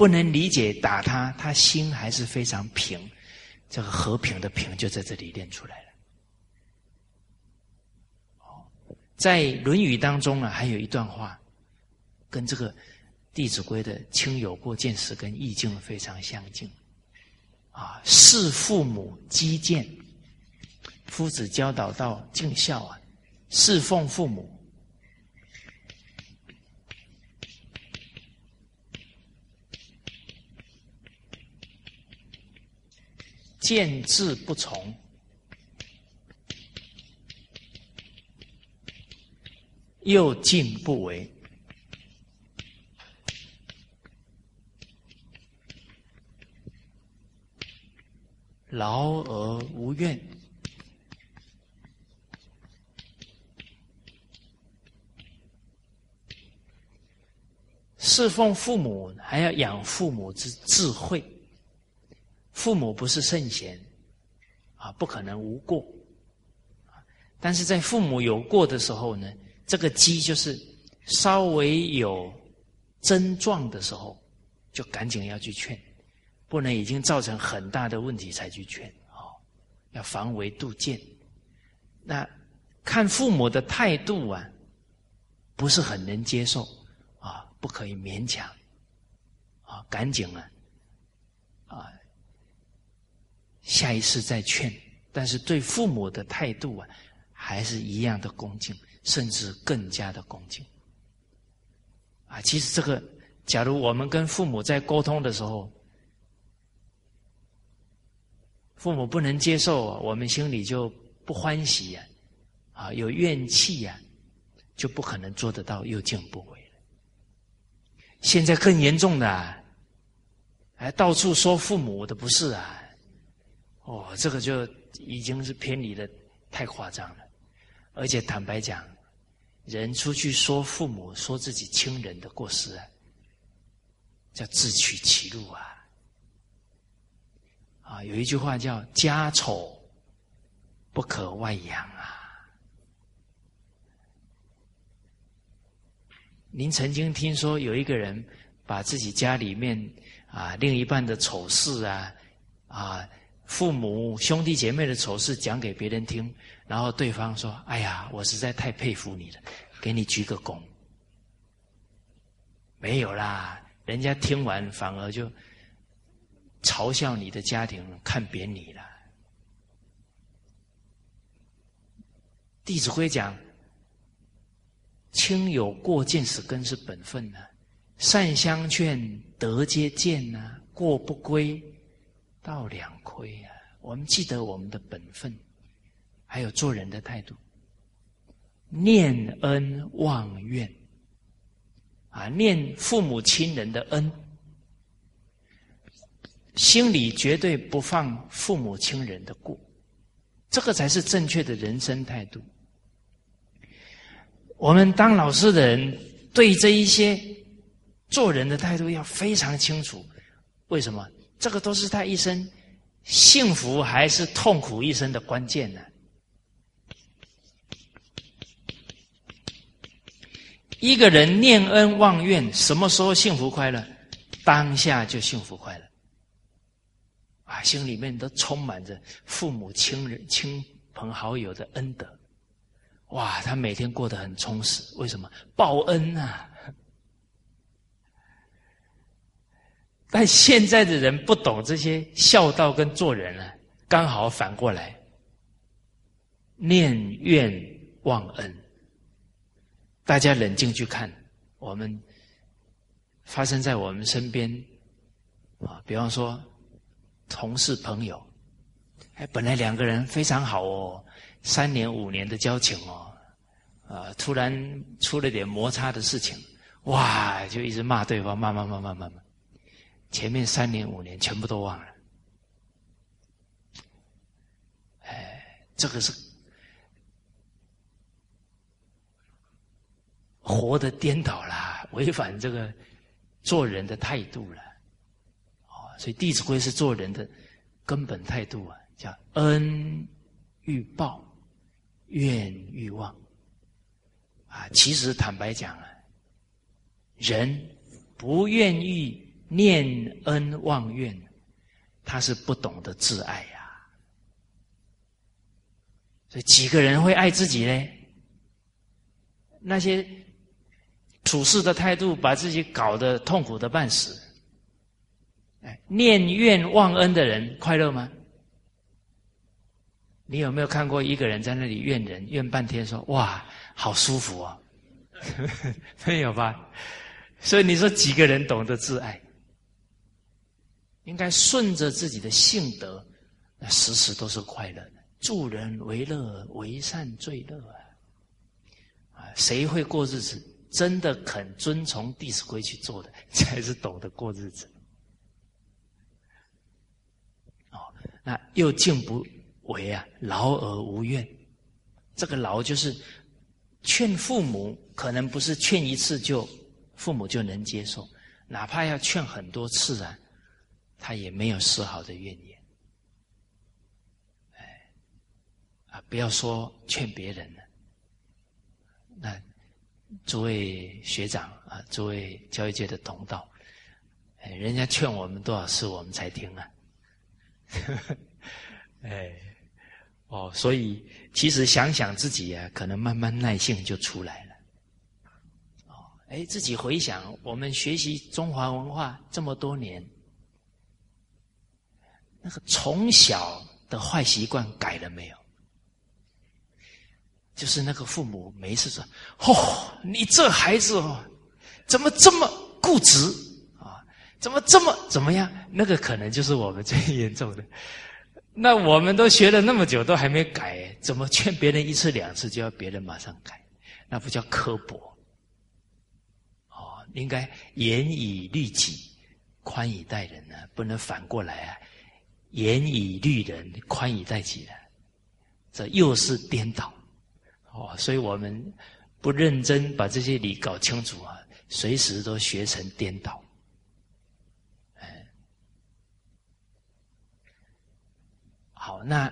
不能理解打他，他心还是非常平。这个和平的平就在这里练出来了。哦，在《论语》当中啊，还有一段话，跟这个《弟子规》的“亲有过，见识”跟意境非常相近。啊，视父母积见。夫子教导到尽孝啊，侍奉父母，见字不从，又敬不为，劳而无怨。侍奉父母，还要养父母之智慧。父母不是圣贤，啊，不可能无过。但是在父母有过的时候呢，这个机就是稍微有症状的时候，就赶紧要去劝，不能已经造成很大的问题才去劝。哦，要防微杜渐。那看父母的态度啊，不是很能接受。啊不可以勉强，啊，赶紧啊，啊，下一次再劝。但是对父母的态度啊，还是一样的恭敬，甚至更加的恭敬。啊，其实这个，假如我们跟父母在沟通的时候，父母不能接受，我们心里就不欢喜呀，啊，有怨气呀，就不可能做得到又敬不为。现在更严重的，啊还到处说父母的不是啊！哦，这个就已经是偏离的太夸张了。而且坦白讲，人出去说父母、说自己亲人的过失啊，叫自取其辱啊！啊，有一句话叫“家丑不可外扬”啊。您曾经听说有一个人把自己家里面啊另一半的丑事啊啊父母兄弟姐妹的丑事讲给别人听，然后对方说：“哎呀，我实在太佩服你了，给你鞠个躬。”没有啦，人家听完反而就嘲笑你的家庭，看扁你了。《弟子规》讲。亲有过，见始根是本分呢。善相劝，德皆见呐。过不归，道两亏啊。我们记得我们的本分，还有做人的态度。念恩忘怨啊，念父母亲人的恩，心里绝对不放父母亲人的过，这个才是正确的人生态度。我们当老师的人，对这一些做人的态度要非常清楚。为什么？这个都是他一生幸福还是痛苦一生的关键呢？一个人念恩忘怨，什么时候幸福快乐？当下就幸福快乐。啊，心里面都充满着父母亲人、亲朋好友的恩德。哇，他每天过得很充实，为什么？报恩啊！但现在的人不懂这些孝道跟做人啊，刚好反过来，念怨忘恩。大家冷静去看，我们发生在我们身边啊，比方说同事朋友，哎，本来两个人非常好哦。三年五年的交情哦，啊，突然出了点摩擦的事情，哇，就一直骂对方，骂骂骂骂骂骂，前面三年五年全部都忘了。哎，这个是活的颠倒了，违反这个做人的态度了。哦，所以《弟子规》是做人的根本态度啊，叫恩欲报，怨欲忘。啊，其实坦白讲啊，人不愿意念恩忘怨，他是不懂得自爱呀。所以几个人会爱自己呢？那些处事的态度把自己搞得痛苦的半死。哎，念怨忘恩的人快乐吗？你有没有看过一个人在那里怨人怨半天，说哇？好舒服啊，<laughs> 没有吧？所以你说几个人懂得自爱，应该顺着自己的性德，那时时都是快乐的。助人为乐，为善最乐啊！啊，谁会过日子？真的肯遵从《弟子规》去做的，才是懂得过日子。哦，那又敬不为啊，劳而无怨。这个劳就是。劝父母可能不是劝一次就父母就能接受，哪怕要劝很多次啊，他也没有丝毫的怨言。哎，啊，不要说劝别人了，那诸位学长啊，诸位教育界的同道，哎，人家劝我们多少次我们才听啊？<laughs> 哎。哦，所以其实想想自己啊，可能慢慢耐性就出来了。哦，哎，自己回想我们学习中华文化这么多年，那个从小的坏习惯改了没有？就是那个父母没事说：“哦，你这孩子哦，怎么这么固执啊？怎么这么怎么样？”那个可能就是我们最严重的。<laughs> 那我们都学了那么久，都还没改，怎么劝别人一次两次就要别人马上改？那不叫刻薄。哦，应该严以律己，宽以待人呢，不能反过来啊！严以律人，宽以待己啊，这又是颠倒。哦，所以我们不认真把这些理搞清楚啊，随时都学成颠倒。好，那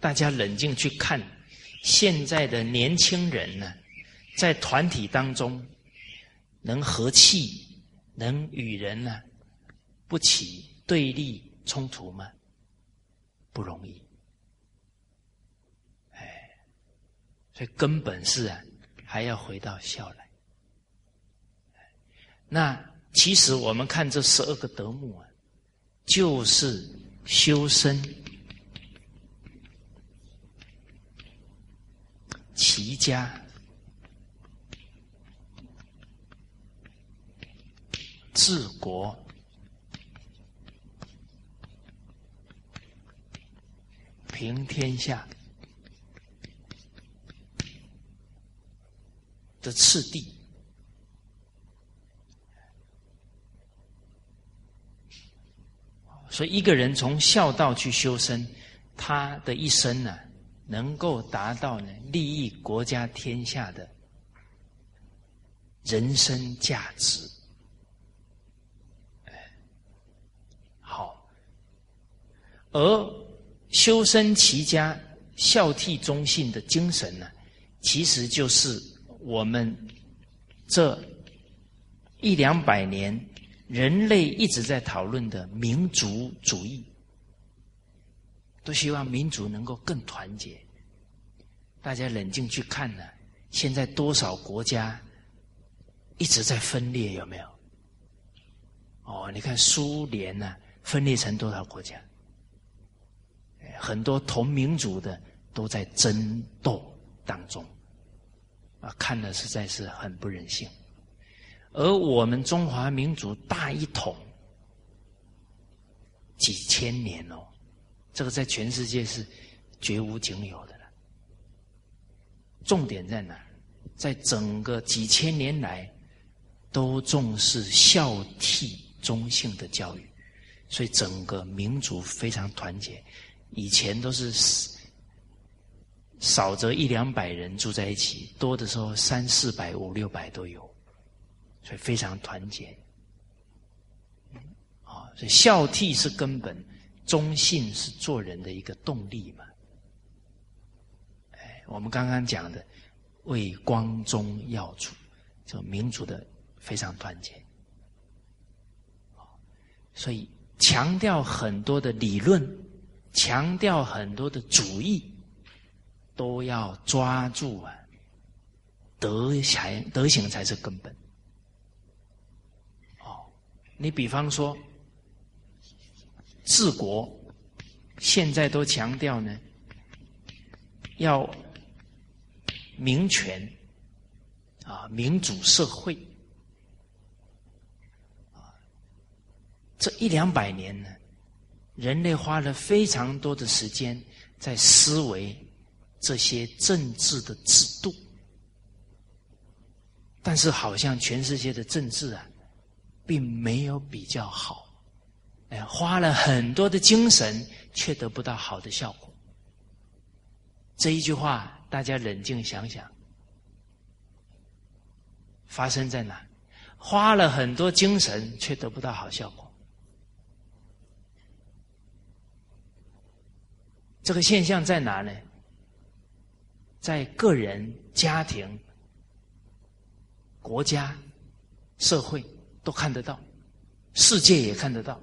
大家冷静去看，现在的年轻人呢，在团体当中能和气，能与人呢不起对立冲突吗？不容易。哎，所以根本是啊，还要回到孝来。那其实我们看这十二个德目啊。就是修身、齐家、治国、平天下的次第。所以，一个人从孝道去修身，他的一生呢，能够达到呢利益国家天下的人生价值。好，而修身齐家、孝悌忠信的精神呢，其实就是我们这一两百年。人类一直在讨论的民族主义，都希望民族能够更团结。大家冷静去看呢，现在多少国家一直在分裂，有没有？哦，你看苏联呢，分裂成多少国家？很多同民族的都在争斗当中，啊，看了实在是很不忍心。而我们中华民族大一统几千年哦，这个在全世界是绝无仅有的了。重点在哪？在整个几千年来，都重视孝悌忠信的教育，所以整个民族非常团结。以前都是少则一两百人住在一起，多的时候三四百、五六百都有，所以非常团结。啊，所以孝悌是根本，忠信是做人的一个动力嘛。哎，我们刚刚讲的为光宗耀祖，这个民族的非常团结。所以强调很多的理论。强调很多的主义，都要抓住啊，德才德行才是根本。哦，你比方说治国，现在都强调呢，要民权啊，民主社会啊，这一两百年呢。人类花了非常多的时间在思维这些政治的制度，但是好像全世界的政治啊，并没有比较好，哎，花了很多的精神，却得不到好的效果。这一句话，大家冷静想想，发生在哪？花了很多精神，却得不到好效果。这个现象在哪呢？在个人、家庭、国家、社会都看得到，世界也看得到。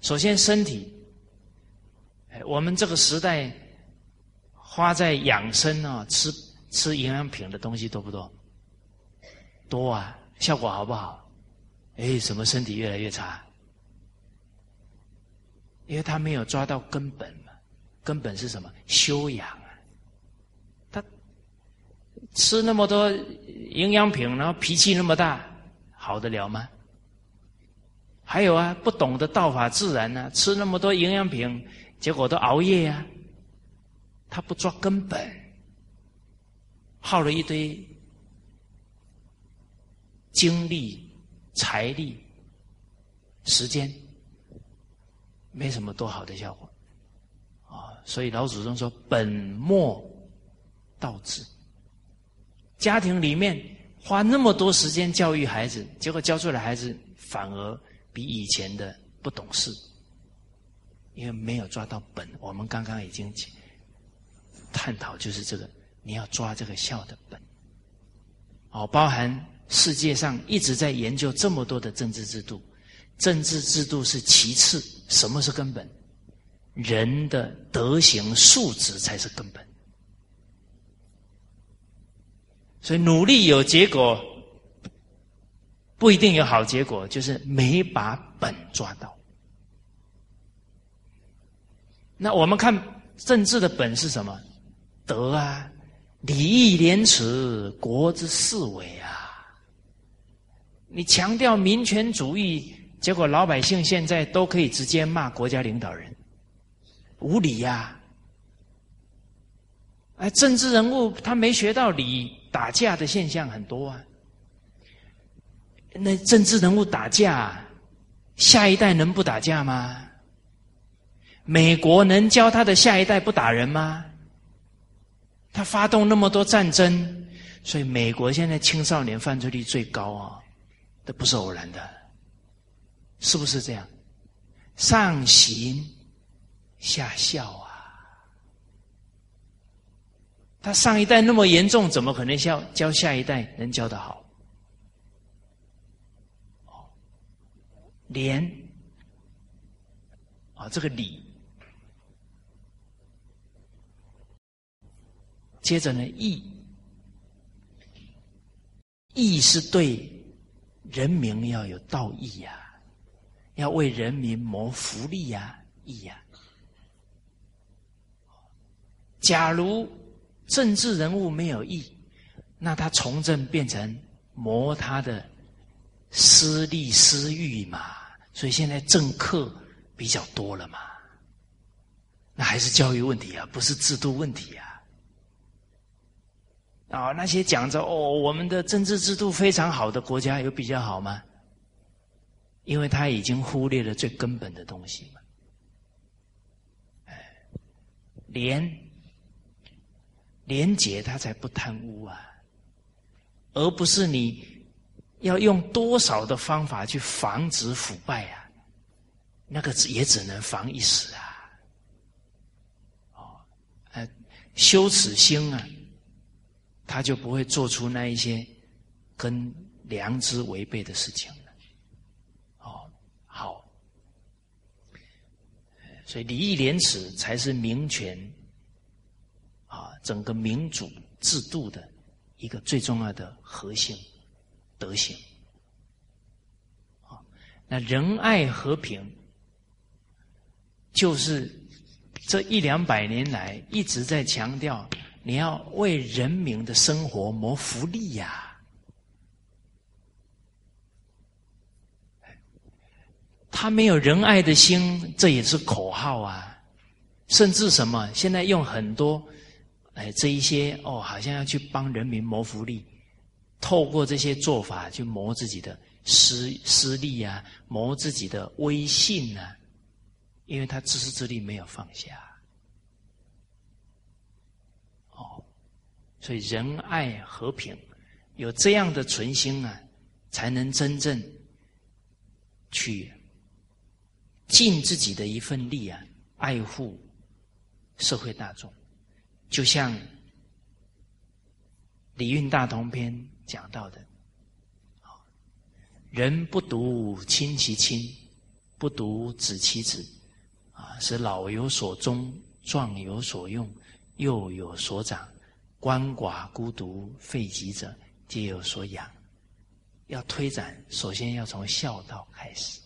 首先，身体，哎，我们这个时代花在养生啊，吃吃营养品的东西多不多？多啊，效果好不好？哎，什么身体越来越差？因为他没有抓到根本。根本是什么修养啊？他吃那么多营养品，然后脾气那么大，好得了吗？还有啊，不懂得道法自然呢，吃那么多营养品，结果都熬夜呀。他不抓根本，耗了一堆精力、财力、时间，没什么多好的效果。所以老祖宗说：“本末倒置。”家庭里面花那么多时间教育孩子，结果教出来孩子反而比以前的不懂事，因为没有抓到本。我们刚刚已经探讨，就是这个，你要抓这个孝的本。哦，包含世界上一直在研究这么多的政治制度，政治制度是其次，什么是根本？人的德行素质才是根本，所以努力有结果，不一定有好结果，就是没把本抓到。那我们看政治的本是什么？德啊，礼义廉耻，国之四维啊。你强调民权主义，结果老百姓现在都可以直接骂国家领导人。无理呀！哎，政治人物他没学到理，打架的现象很多啊。那政治人物打架，下一代能不打架吗？美国能教他的下一代不打人吗？他发动那么多战争，所以美国现在青少年犯罪率最高啊，这不是偶然的，是不是这样？上行。下效啊！他上一代那么严重，怎么可能教教下一代能教得好？哦，廉啊，这个礼，接着呢义，义是对人民要有道义呀，要为人民谋福利呀，义呀。假如政治人物没有义，那他从政变成谋他的私利私欲嘛？所以现在政客比较多了嘛？那还是教育问题啊，不是制度问题啊。啊，那些讲着哦，我们的政治制度非常好的国家有比较好吗？因为他已经忽略了最根本的东西嘛。哎，廉洁他才不贪污啊，而不是你要用多少的方法去防止腐败啊，那个只也只能防一时啊。哦，呃，羞耻心啊。他就不会做出那一些跟良知违背的事情了。哦，好，所以礼义廉耻才是民权，整个民主制度的一个最重要的核心德行。啊，那仁爱和平，就是这一两百年来一直在强调。你要为人民的生活谋福利呀！他没有仁爱的心，这也是口号啊！甚至什么，现在用很多哎这一些哦，好像要去帮人民谋福利，透过这些做法去谋自己的私私利啊，谋自己的威信啊，因为他自私自利没有放下。哦所以仁爱和平，有这样的存心啊，才能真正去尽自己的一份力啊，爱护社会大众。就像《礼运大同篇》讲到的：“人不独亲其亲，不独子其子，啊，使老有所终，壮有所用，幼有所长。”鳏寡孤独废疾者，皆有所养。要推展，首先要从孝道开始，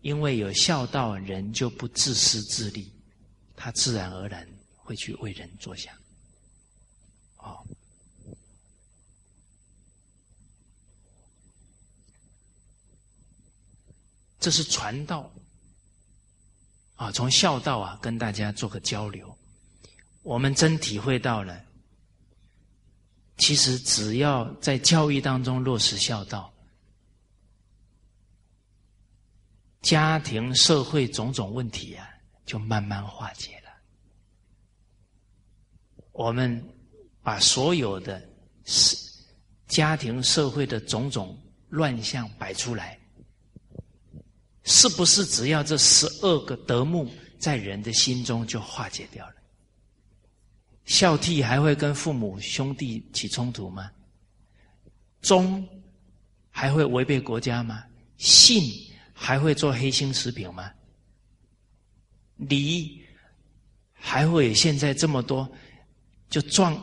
因为有孝道，人就不自私自利，他自然而然会去为人着想。这是传道啊，从孝道啊，跟大家做个交流，我们真体会到了。其实，只要在教育当中落实孝道，家庭、社会种种问题啊，就慢慢化解了。我们把所有的是家庭、社会的种种乱象摆出来，是不是只要这十二个德目在人的心中就化解掉了？孝悌还会跟父母兄弟起冲突吗？忠还会违背国家吗？信还会做黑心食品吗？礼还会有现在这么多，就撞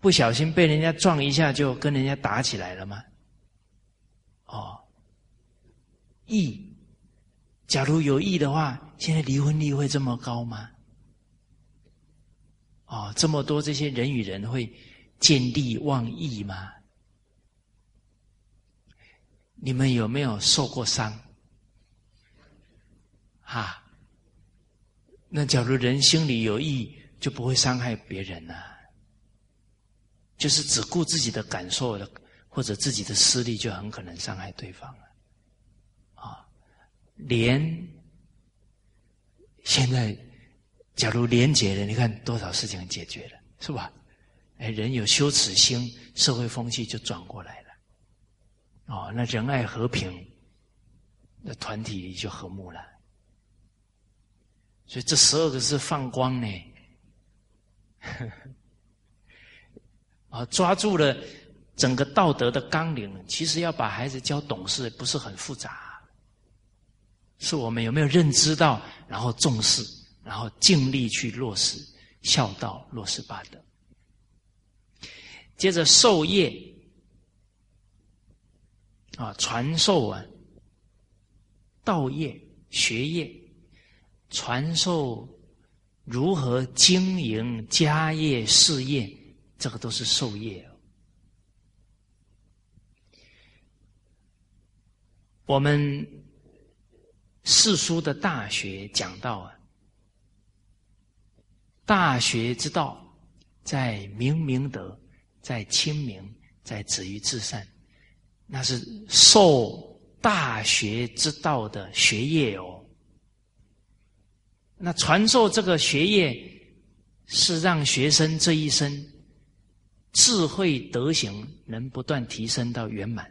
不小心被人家撞一下就跟人家打起来了吗？哦，义，假如有义的话，现在离婚率会这么高吗？哦，这么多这些人与人会见利忘义吗？你们有没有受过伤？啊？那假如人心里有义，就不会伤害别人呐。就是只顾自己的感受了，或者自己的私利，就很可能伤害对方了。连现在。假如廉洁了，你看多少事情解决了，是吧？哎，人有羞耻心，社会风气就转过来了。哦，那仁爱和平，那团体就和睦了。所以这十二个是放光呢，<laughs> 啊，抓住了整个道德的纲领。其实要把孩子教懂事，不是很复杂，是我们有没有认知到，然后重视。然后尽力去落实孝道，落实八德。接着授业啊，传授啊，道业、学业，传授如何经营家业、事业，这个都是授业。我们四书的大学讲到啊。大学之道，在明明德，在清明，在止于至善，那是受大学之道的学业哦。那传授这个学业，是让学生这一生智慧德行能不断提升到圆满，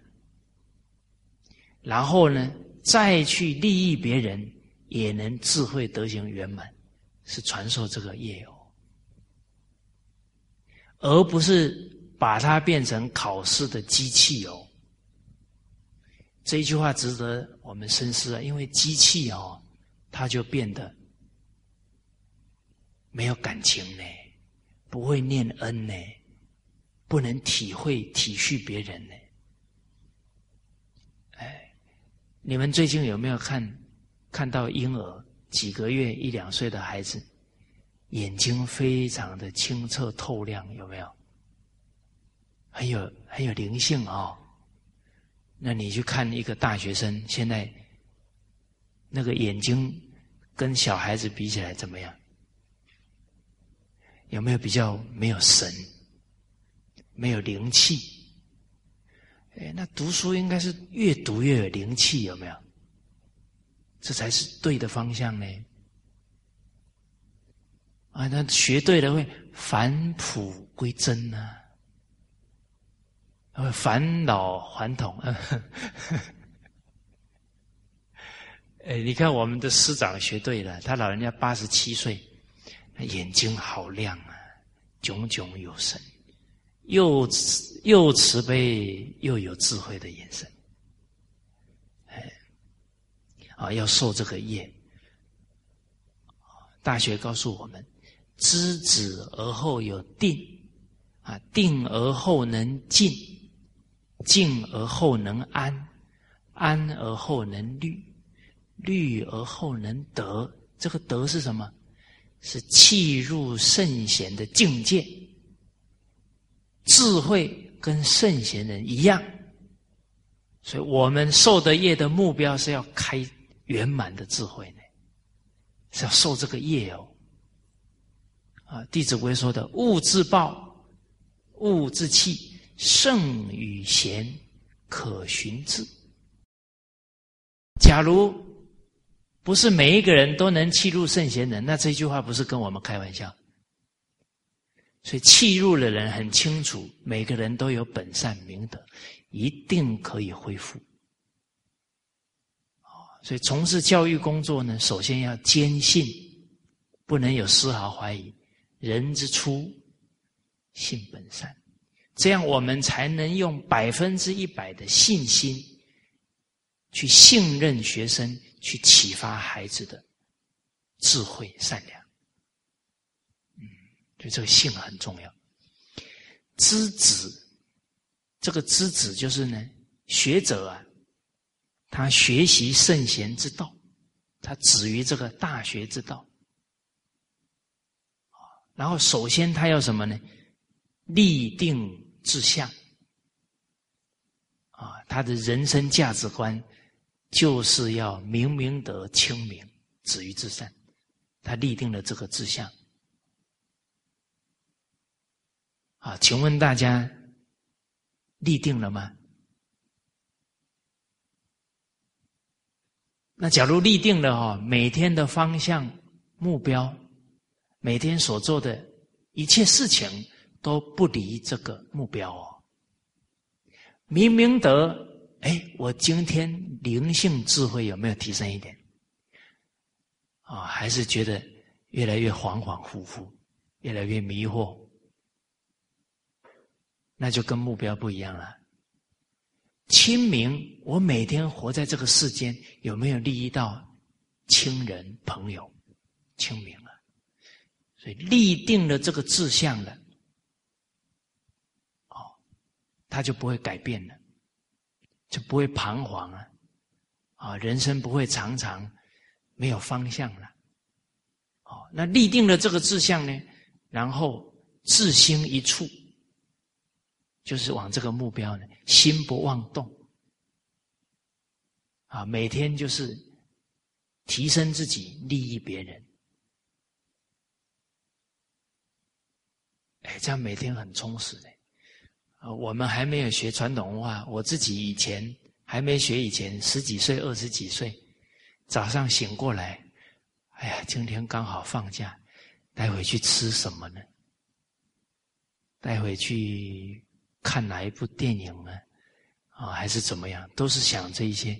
然后呢，再去利益别人，也能智慧德行圆满，是传授这个业哦，而不是把它变成考试的机器哦。这一句话值得我们深思啊，因为机器哦，它就变得。没有感情呢，不会念恩呢，不能体会体恤别人呢。哎，你们最近有没有看看到婴儿几个月一两岁的孩子，眼睛非常的清澈透亮，有没有？很有很有灵性啊。那你去看一个大学生，现在那个眼睛跟小孩子比起来怎么样？有没有比较没有神、没有灵气？哎，那读书应该是越读越有灵气，有没有？这才是对的方向呢。啊，那学对了会返璞归真呢，会返老还童。哎，你看我们的师长学对了，他老人家八十七岁。眼睛好亮啊，炯炯有神，又慈又慈悲又有智慧的眼神。哎，啊，要受这个业。大学告诉我们：知止而后有定，啊，定而后能静，静而后能安，安而后能虑，虑而后能得。这个得是什么？是气入圣贤的境界，智慧跟圣贤人一样，所以我们受的业的目标是要开圆满的智慧呢，是要受这个业哦。啊，《弟子规》说的“物自暴，物自弃，圣与贤，可循志”。假如。不是每一个人都能契入圣贤人，那这句话不是跟我们开玩笑。所以契入的人很清楚，每个人都有本善明德，一定可以恢复。所以从事教育工作呢，首先要坚信，不能有丝毫怀疑。人之初，性本善，这样我们才能用百分之一百的信心去信任学生。去启发孩子的智慧、善良，所以这个性很重要。知止，这个知止就是呢，学者啊，他学习圣贤之道，他止于这个大学之道。然后首先他要什么呢？立定志向，啊，他的人生价值观。就是要明明德、清明、止于至善，他立定了这个志向。啊，请问大家立定了吗？那假如立定了哈，每天的方向、目标，每天所做的一切事情都不离这个目标哦。明明德。哎，我今天灵性智慧有没有提升一点？啊，还是觉得越来越恍恍惚惚，越来越迷惑？那就跟目标不一样了。清明，我每天活在这个世间，有没有利益到亲人朋友？清明了，所以立定了这个志向了，哦，他就不会改变了。就不会彷徨啊，啊，人生不会常常没有方向了。哦，那立定了这个志向呢，然后志心一处，就是往这个目标呢，心不妄动。啊，每天就是提升自己，利益别人。哎，这样每天很充实的。啊，我们还没有学传统文化，我自己以前还没学以前，十几岁、二十几岁，早上醒过来，哎呀，今天刚好放假，待会去吃什么呢？待会去看哪一部电影呢？啊，还是怎么样？都是想这一些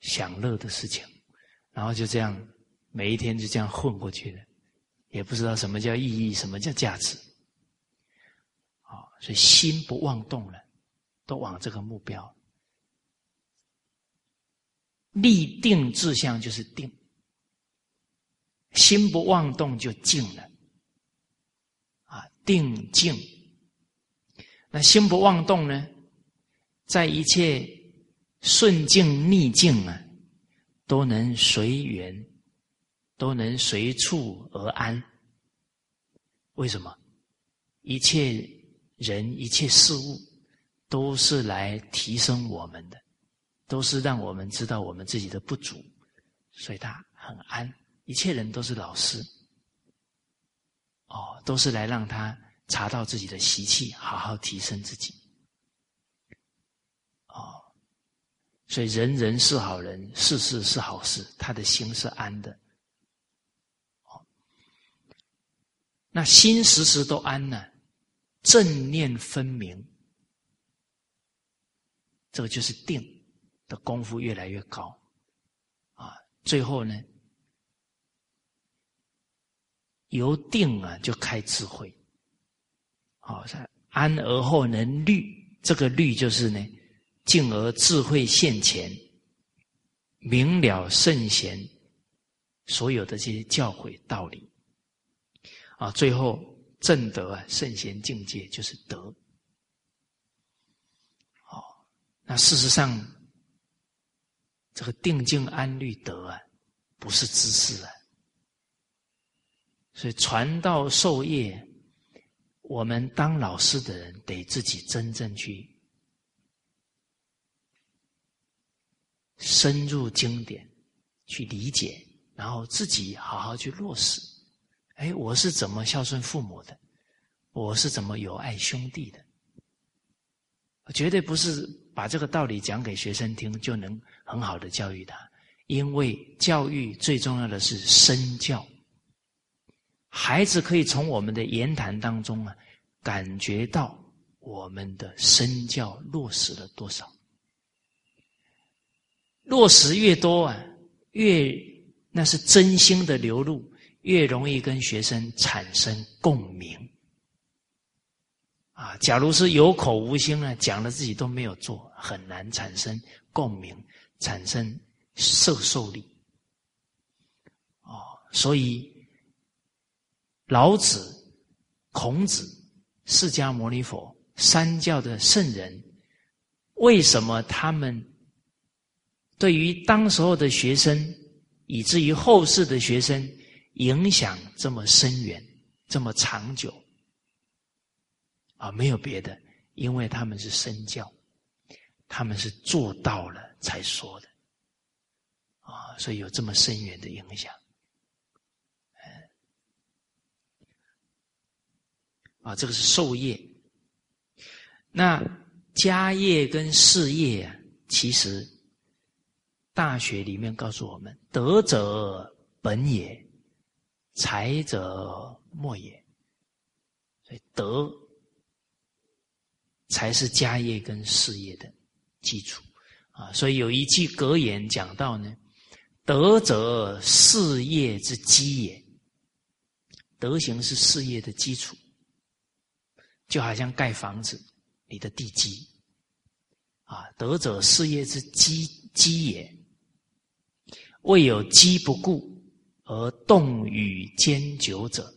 享乐的事情，然后就这样每一天就这样混过去了，也不知道什么叫意义，什么叫价值。啊，所以心不妄动了，都往这个目标立定志向，就是定。心不妄动就静了，啊，定静。那心不妄动呢？在一切顺境逆境啊，都能随缘，都能随处而安。为什么？一切人、一切事物，都是来提升我们的，都是让我们知道我们自己的不足，所以他很安。一切人都是老师，哦，都是来让他查到自己的习气，好好提升自己。所以人人是好人，事事是好事，他的心是安的。那心时时都安呢，正念分明，这个就是定的功夫越来越高，啊，最后呢，由定啊就开智慧，好，安而后能虑，这个虑就是呢。进而智慧现前，明了圣贤所有的这些教诲道理，啊，最后正德啊，圣贤境界就是德。哦，那事实上，这个定静安律德啊，不是知识啊，所以传道授业，我们当老师的人得自己真正去。深入经典去理解，然后自己好好去落实。哎，我是怎么孝顺父母的？我是怎么友爱兄弟的？绝对不是把这个道理讲给学生听就能很好的教育他，因为教育最重要的是身教。孩子可以从我们的言谈当中啊，感觉到我们的身教落实了多少。落实越多啊，越那是真心的流露，越容易跟学生产生共鸣。啊，假如是有口无心呢，讲了自己都没有做，很难产生共鸣，产生受受力。哦，所以老子、孔子、释迦牟尼佛三教的圣人，为什么他们？对于当时候的学生，以至于后世的学生，影响这么深远，这么长久，啊，没有别的，因为他们是身教，他们是做到了才说的，啊，所以有这么深远的影响，啊，这个是授业，那家业跟事业啊，其实。大学里面告诉我们：德者本也，才者末也。所以德才是家业跟事业的基础啊！所以有一句格言讲到呢：德者事业之基也。德行是事业的基础，就好像盖房子，你的地基啊。德者事业之基基也。未有基不固而动与坚久者，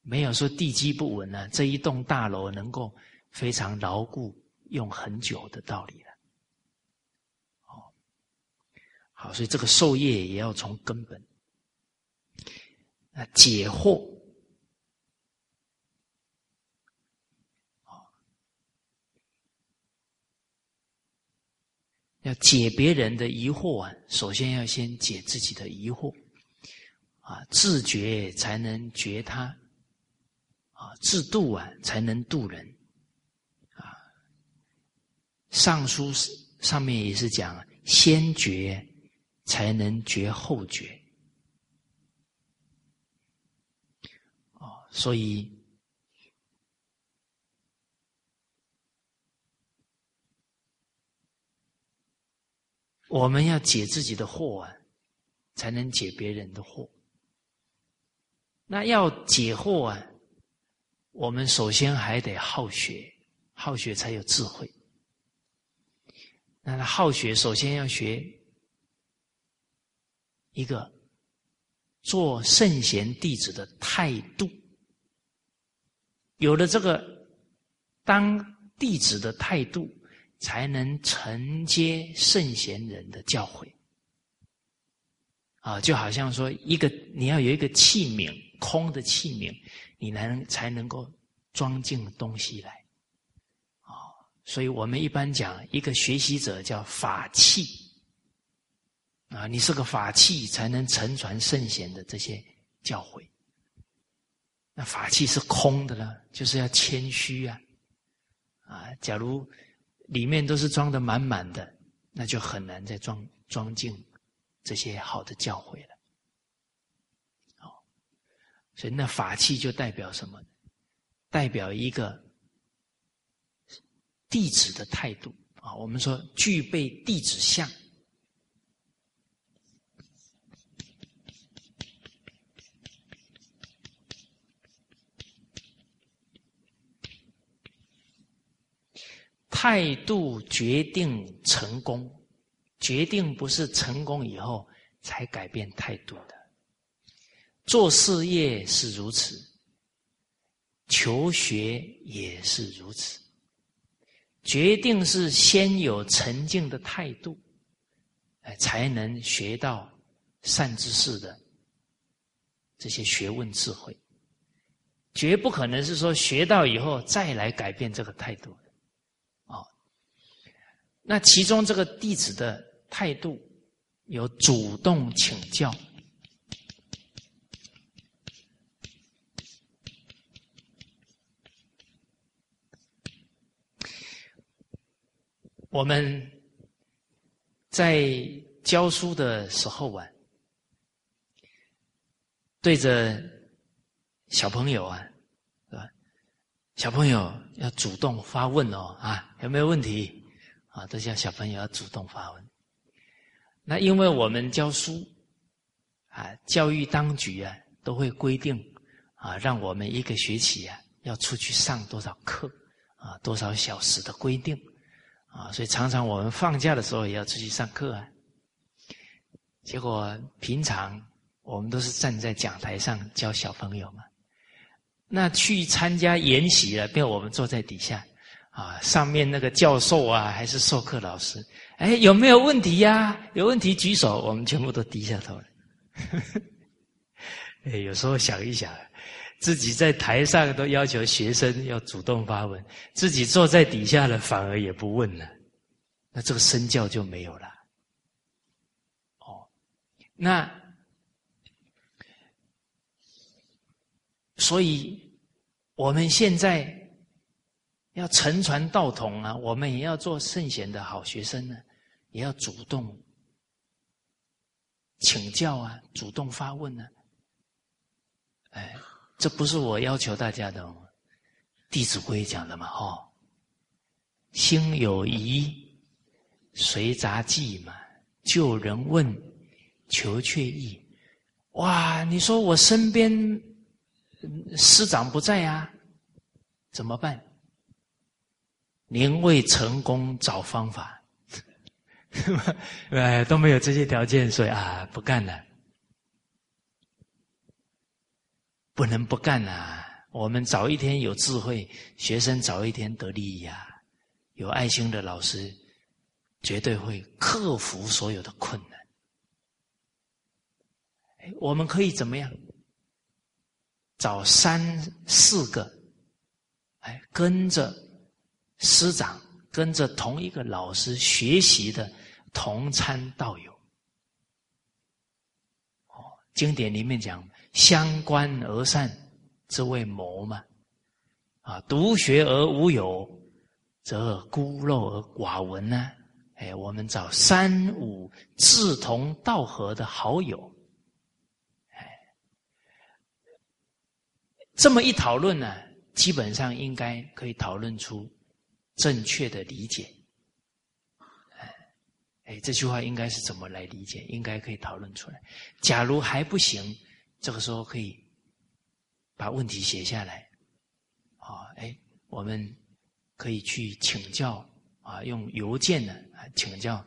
没有说地基不稳呢。这一栋大楼能够非常牢固用很久的道理了。哦，好，所以这个授业也要从根本。那解惑。要解别人的疑惑啊，首先要先解自己的疑惑，啊，自觉才能觉他，啊，自度啊才能度人，啊尚书上面也是讲，先觉才能觉后觉。哦，所以我们要解自己的惑啊，才能解别人的惑。那要解惑啊，我们首先还得好学，好学才有智慧。那好学，首先要学一个做圣贤弟子的态度。有了这个当弟子的态度，才能承接圣贤人的教诲。啊，就好像说，一个你要有一个器皿。空的器皿，你才能才能够装进东西来，啊！所以我们一般讲，一个学习者叫法器，啊，你是个法器，才能承传圣贤的这些教诲。那法器是空的呢，就是要谦虚啊，啊！假如里面都是装的满满的，那就很难再装装进这些好的教诲了。所以，那法器就代表什么？代表一个弟子的态度啊。我们说具备弟子相，态度决定成功，决定不是成功以后才改变态度的。做事业是如此，求学也是如此。决定是先有沉静的态度，哎，才能学到善知识的这些学问智慧。绝不可能是说学到以后再来改变这个态度的。那其中这个弟子的态度有主动请教。我们在教书的时候啊，对着小朋友啊，是吧？小朋友要主动发问哦，啊，有没有问题？啊，都叫小朋友要主动发问。那因为我们教书啊，教育当局啊，都会规定啊，让我们一个学期啊，要出去上多少课啊，多少小时的规定。啊，所以常常我们放假的时候也要出去上课啊。结果平常我们都是站在讲台上教小朋友嘛，那去参加研习了，被我们坐在底下啊，上面那个教授啊，还是授课老师，哎，有没有问题呀？有问题举手，我们全部都低下头了。<laughs> 哎，有时候想一想。自己在台上都要求学生要主动发问，自己坐在底下了反而也不问了，那这个身教就没有了。哦，那所以我们现在要承传道统啊，我们也要做圣贤的好学生呢，也要主动请教啊，主动发问呢，哎。这不是我要求大家的，《哦弟子规》讲的嘛？哦，心有疑，随杂记嘛。救人问，求确意。哇，你说我身边师长不在啊，怎么办？您为成功找方法，是 <laughs> 吧哎，都没有这些条件，所以啊，不干了。不能不干啊！我们早一天有智慧，学生早一天得利益啊！有爱心的老师，绝对会克服所有的困难。我们可以怎么样？找三四个，哎，跟着师长，跟着同一个老师学习的同参道友。哦，经典里面讲。相观而善，之谓谋嘛？啊，独学而无友，则孤陋而寡闻呢？哎，我们找三五志同道合的好友，哎，这么一讨论呢，基本上应该可以讨论出正确的理解。哎，哎，这句话应该是怎么来理解？应该可以讨论出来。假如还不行，这个时候可以把问题写下来。啊，哎，我们可以去请教。啊，用邮件呢啊请教，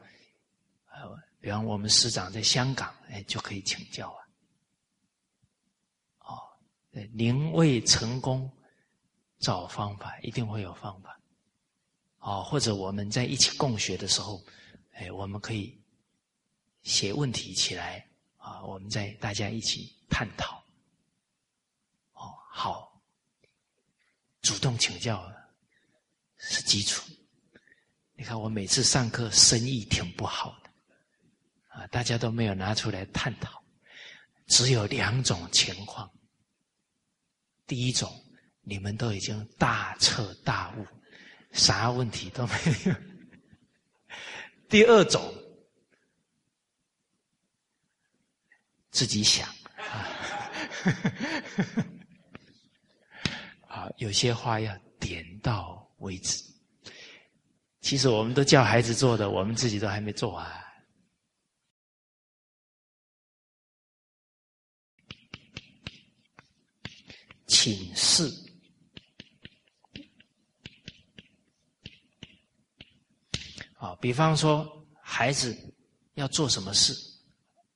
呃，比方我们师长在香港，哎，就可以请教啊。哦，您为成功，找方法，一定会有方法。哦，或者我们在一起共学的时候，哎，我们可以写问题起来啊，我们在大家一起探讨。哦，好，主动请教是基础。你看，我每次上课生意挺不好的，啊，大家都没有拿出来探讨。只有两种情况：第一种，你们都已经大彻大悟，啥问题都没有；<laughs> 第二种，自己想 <laughs> 啊，有些话要点到为止。其实我们都叫孩子做的，我们自己都还没做完。请示啊，比方说孩子要做什么事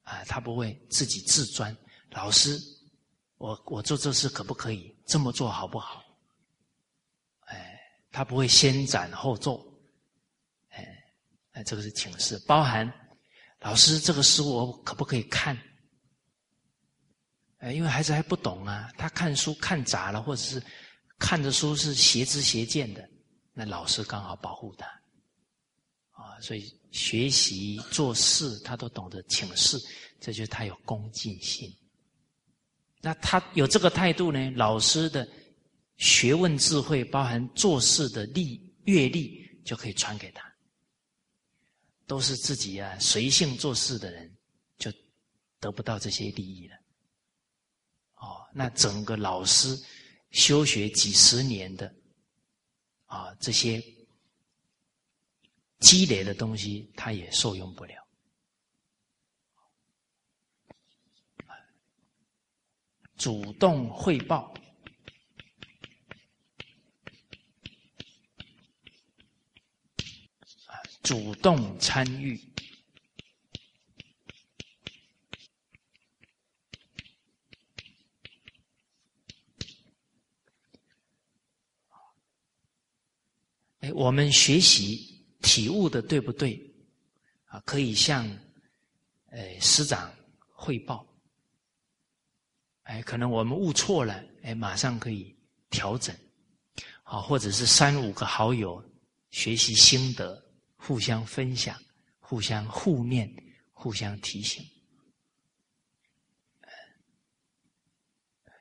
啊，他不会自己自专。老师，我我做这事可不可以这么做好不好？哎，他不会先斩后奏。哎，这个是请示，包含老师这个书我可不可以看？哎，因为孩子还不懂啊，他看书看杂了，或者是看的书是邪知邪见的，那老师刚好保护他所以学习做事，他都懂得请示，这就是他有恭敬心。那他有这个态度呢？老师的学问智慧，包含做事的历阅历，就可以传给他。都是自己啊，随性做事的人，就得不到这些利益了。哦，那整个老师修学几十年的啊，这些积累的东西，他也受用不了。主动汇报。主动参与，哎，我们学习体悟的对不对？啊，可以向呃师长汇报。哎，可能我们悟错了，哎，马上可以调整。好，或者是三五个好友学习心得。互相分享，互相互念，互相提醒。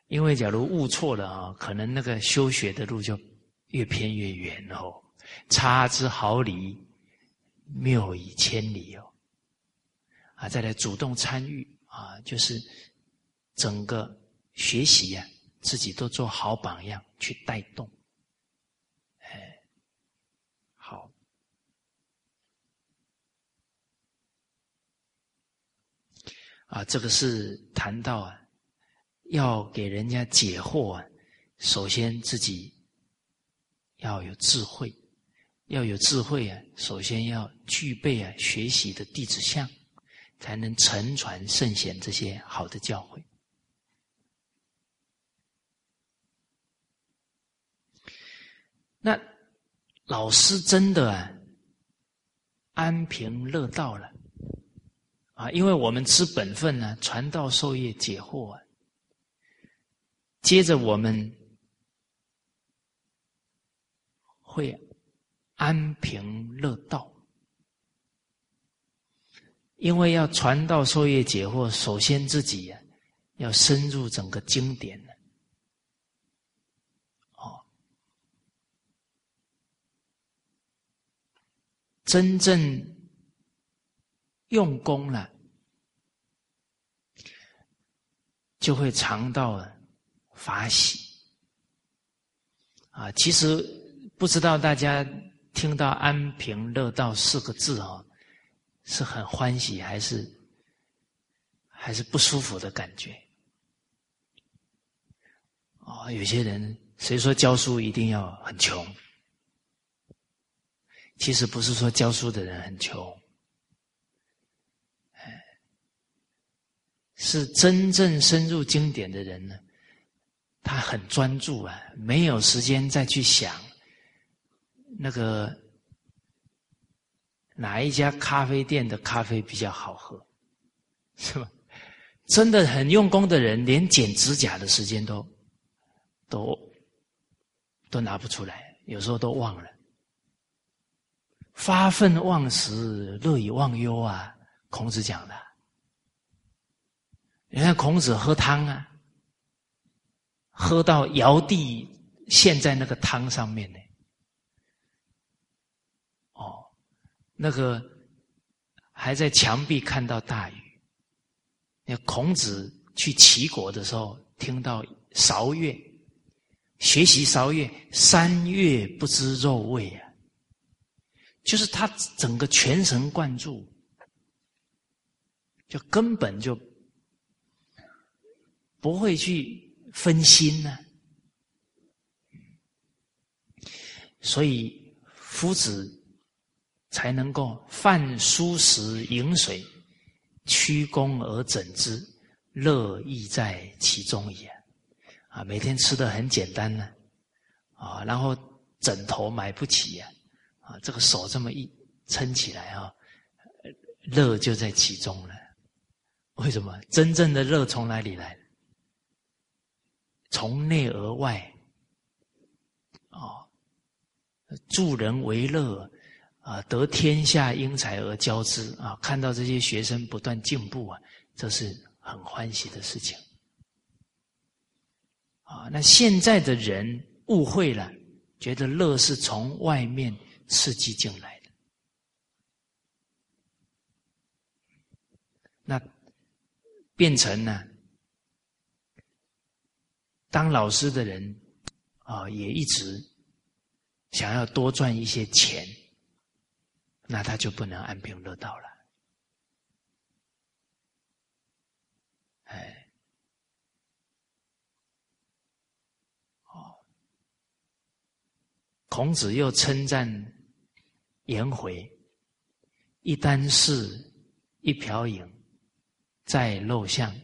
因为假如悟错了啊，可能那个修学的路就越偏越远哦。差之毫厘，谬以千里哦。啊，再来主动参与啊，就是整个学习呀，自己都做好榜样去带动。哎，好啊，这个是谈到啊，要给人家解惑啊，首先自己要有智慧，要有智慧啊，首先要具备啊学习的弟子相，才能承传圣贤这些好的教诲。那老师真的啊，安贫乐道了。啊，因为我们知本分呢，传道授业解惑啊。接着我们会安贫乐道，因为要传道授业解惑，首先自己呀要深入整个经典。哦，真正用功了，就会尝到了法喜。啊，其实不知道大家听到“安贫乐道”四个字哦，是很欢喜还是还是不舒服的感觉？哦，有些人谁说教书一定要很穷？其实不是说教书的人很穷，哎，是真正深入经典的人呢。他很专注啊，没有时间再去想那个哪一家咖啡店的咖啡比较好喝，是吧？真的很用功的人，连剪指甲的时间都都都拿不出来，有时候都忘了。发愤忘食，乐以忘忧啊！孔子讲的。你看孔子喝汤啊。喝到尧帝陷在那个汤上面呢，那个还在墙壁看到大雨。那孔子去齐国的时候，听到韶乐，学习韶乐，三月不知肉味啊，就是他整个全神贯注，就根本就不会去。分心呢，所以夫子才能够饭疏食饮水，曲肱而枕之，乐亦在其中也。啊，每天吃的很简单呢，啊，然后枕头买不起呀，啊，这个手这么一撑起来啊，乐就在其中了。为什么？真正的乐从哪里来？从内而外，啊，助人为乐，啊，得天下英才而教之，啊，看到这些学生不断进步啊，这是很欢喜的事情。啊，那现在的人误会了，觉得乐是从外面刺激进来的，那变成呢？当老师的人啊，也一直想要多赚一些钱，那他就不能安贫乐道了。哎，哦，孔子又称赞颜回：“一箪食，一瓢饮，在陋巷，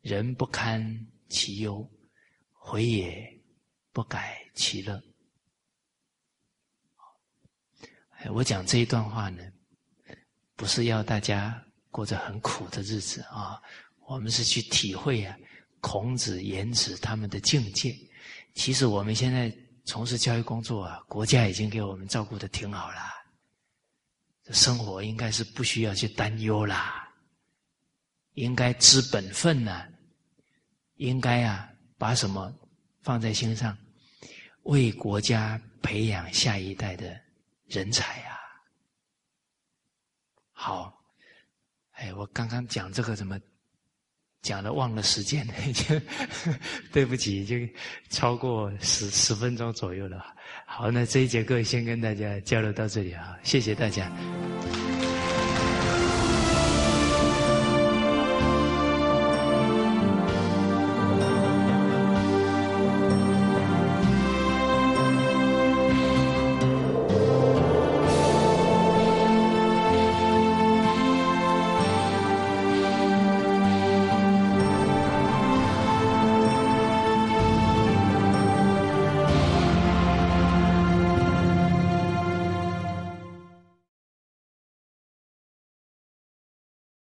人不堪其忧。”回也不改其乐。哎，我讲这一段话呢，不是要大家过着很苦的日子啊，我们是去体会啊，孔子、颜子他们的境界。其实我们现在从事教育工作啊，国家已经给我们照顾的挺好了，生活应该是不需要去担忧啦，应该知本分呢，应该啊。把什么放在心上，为国家培养下一代的人才啊！好，哎，我刚刚讲这个怎么讲的忘了时间，对不起，就超过十十分钟左右了。好，那这一节课先跟大家交流到这里啊，谢谢大家。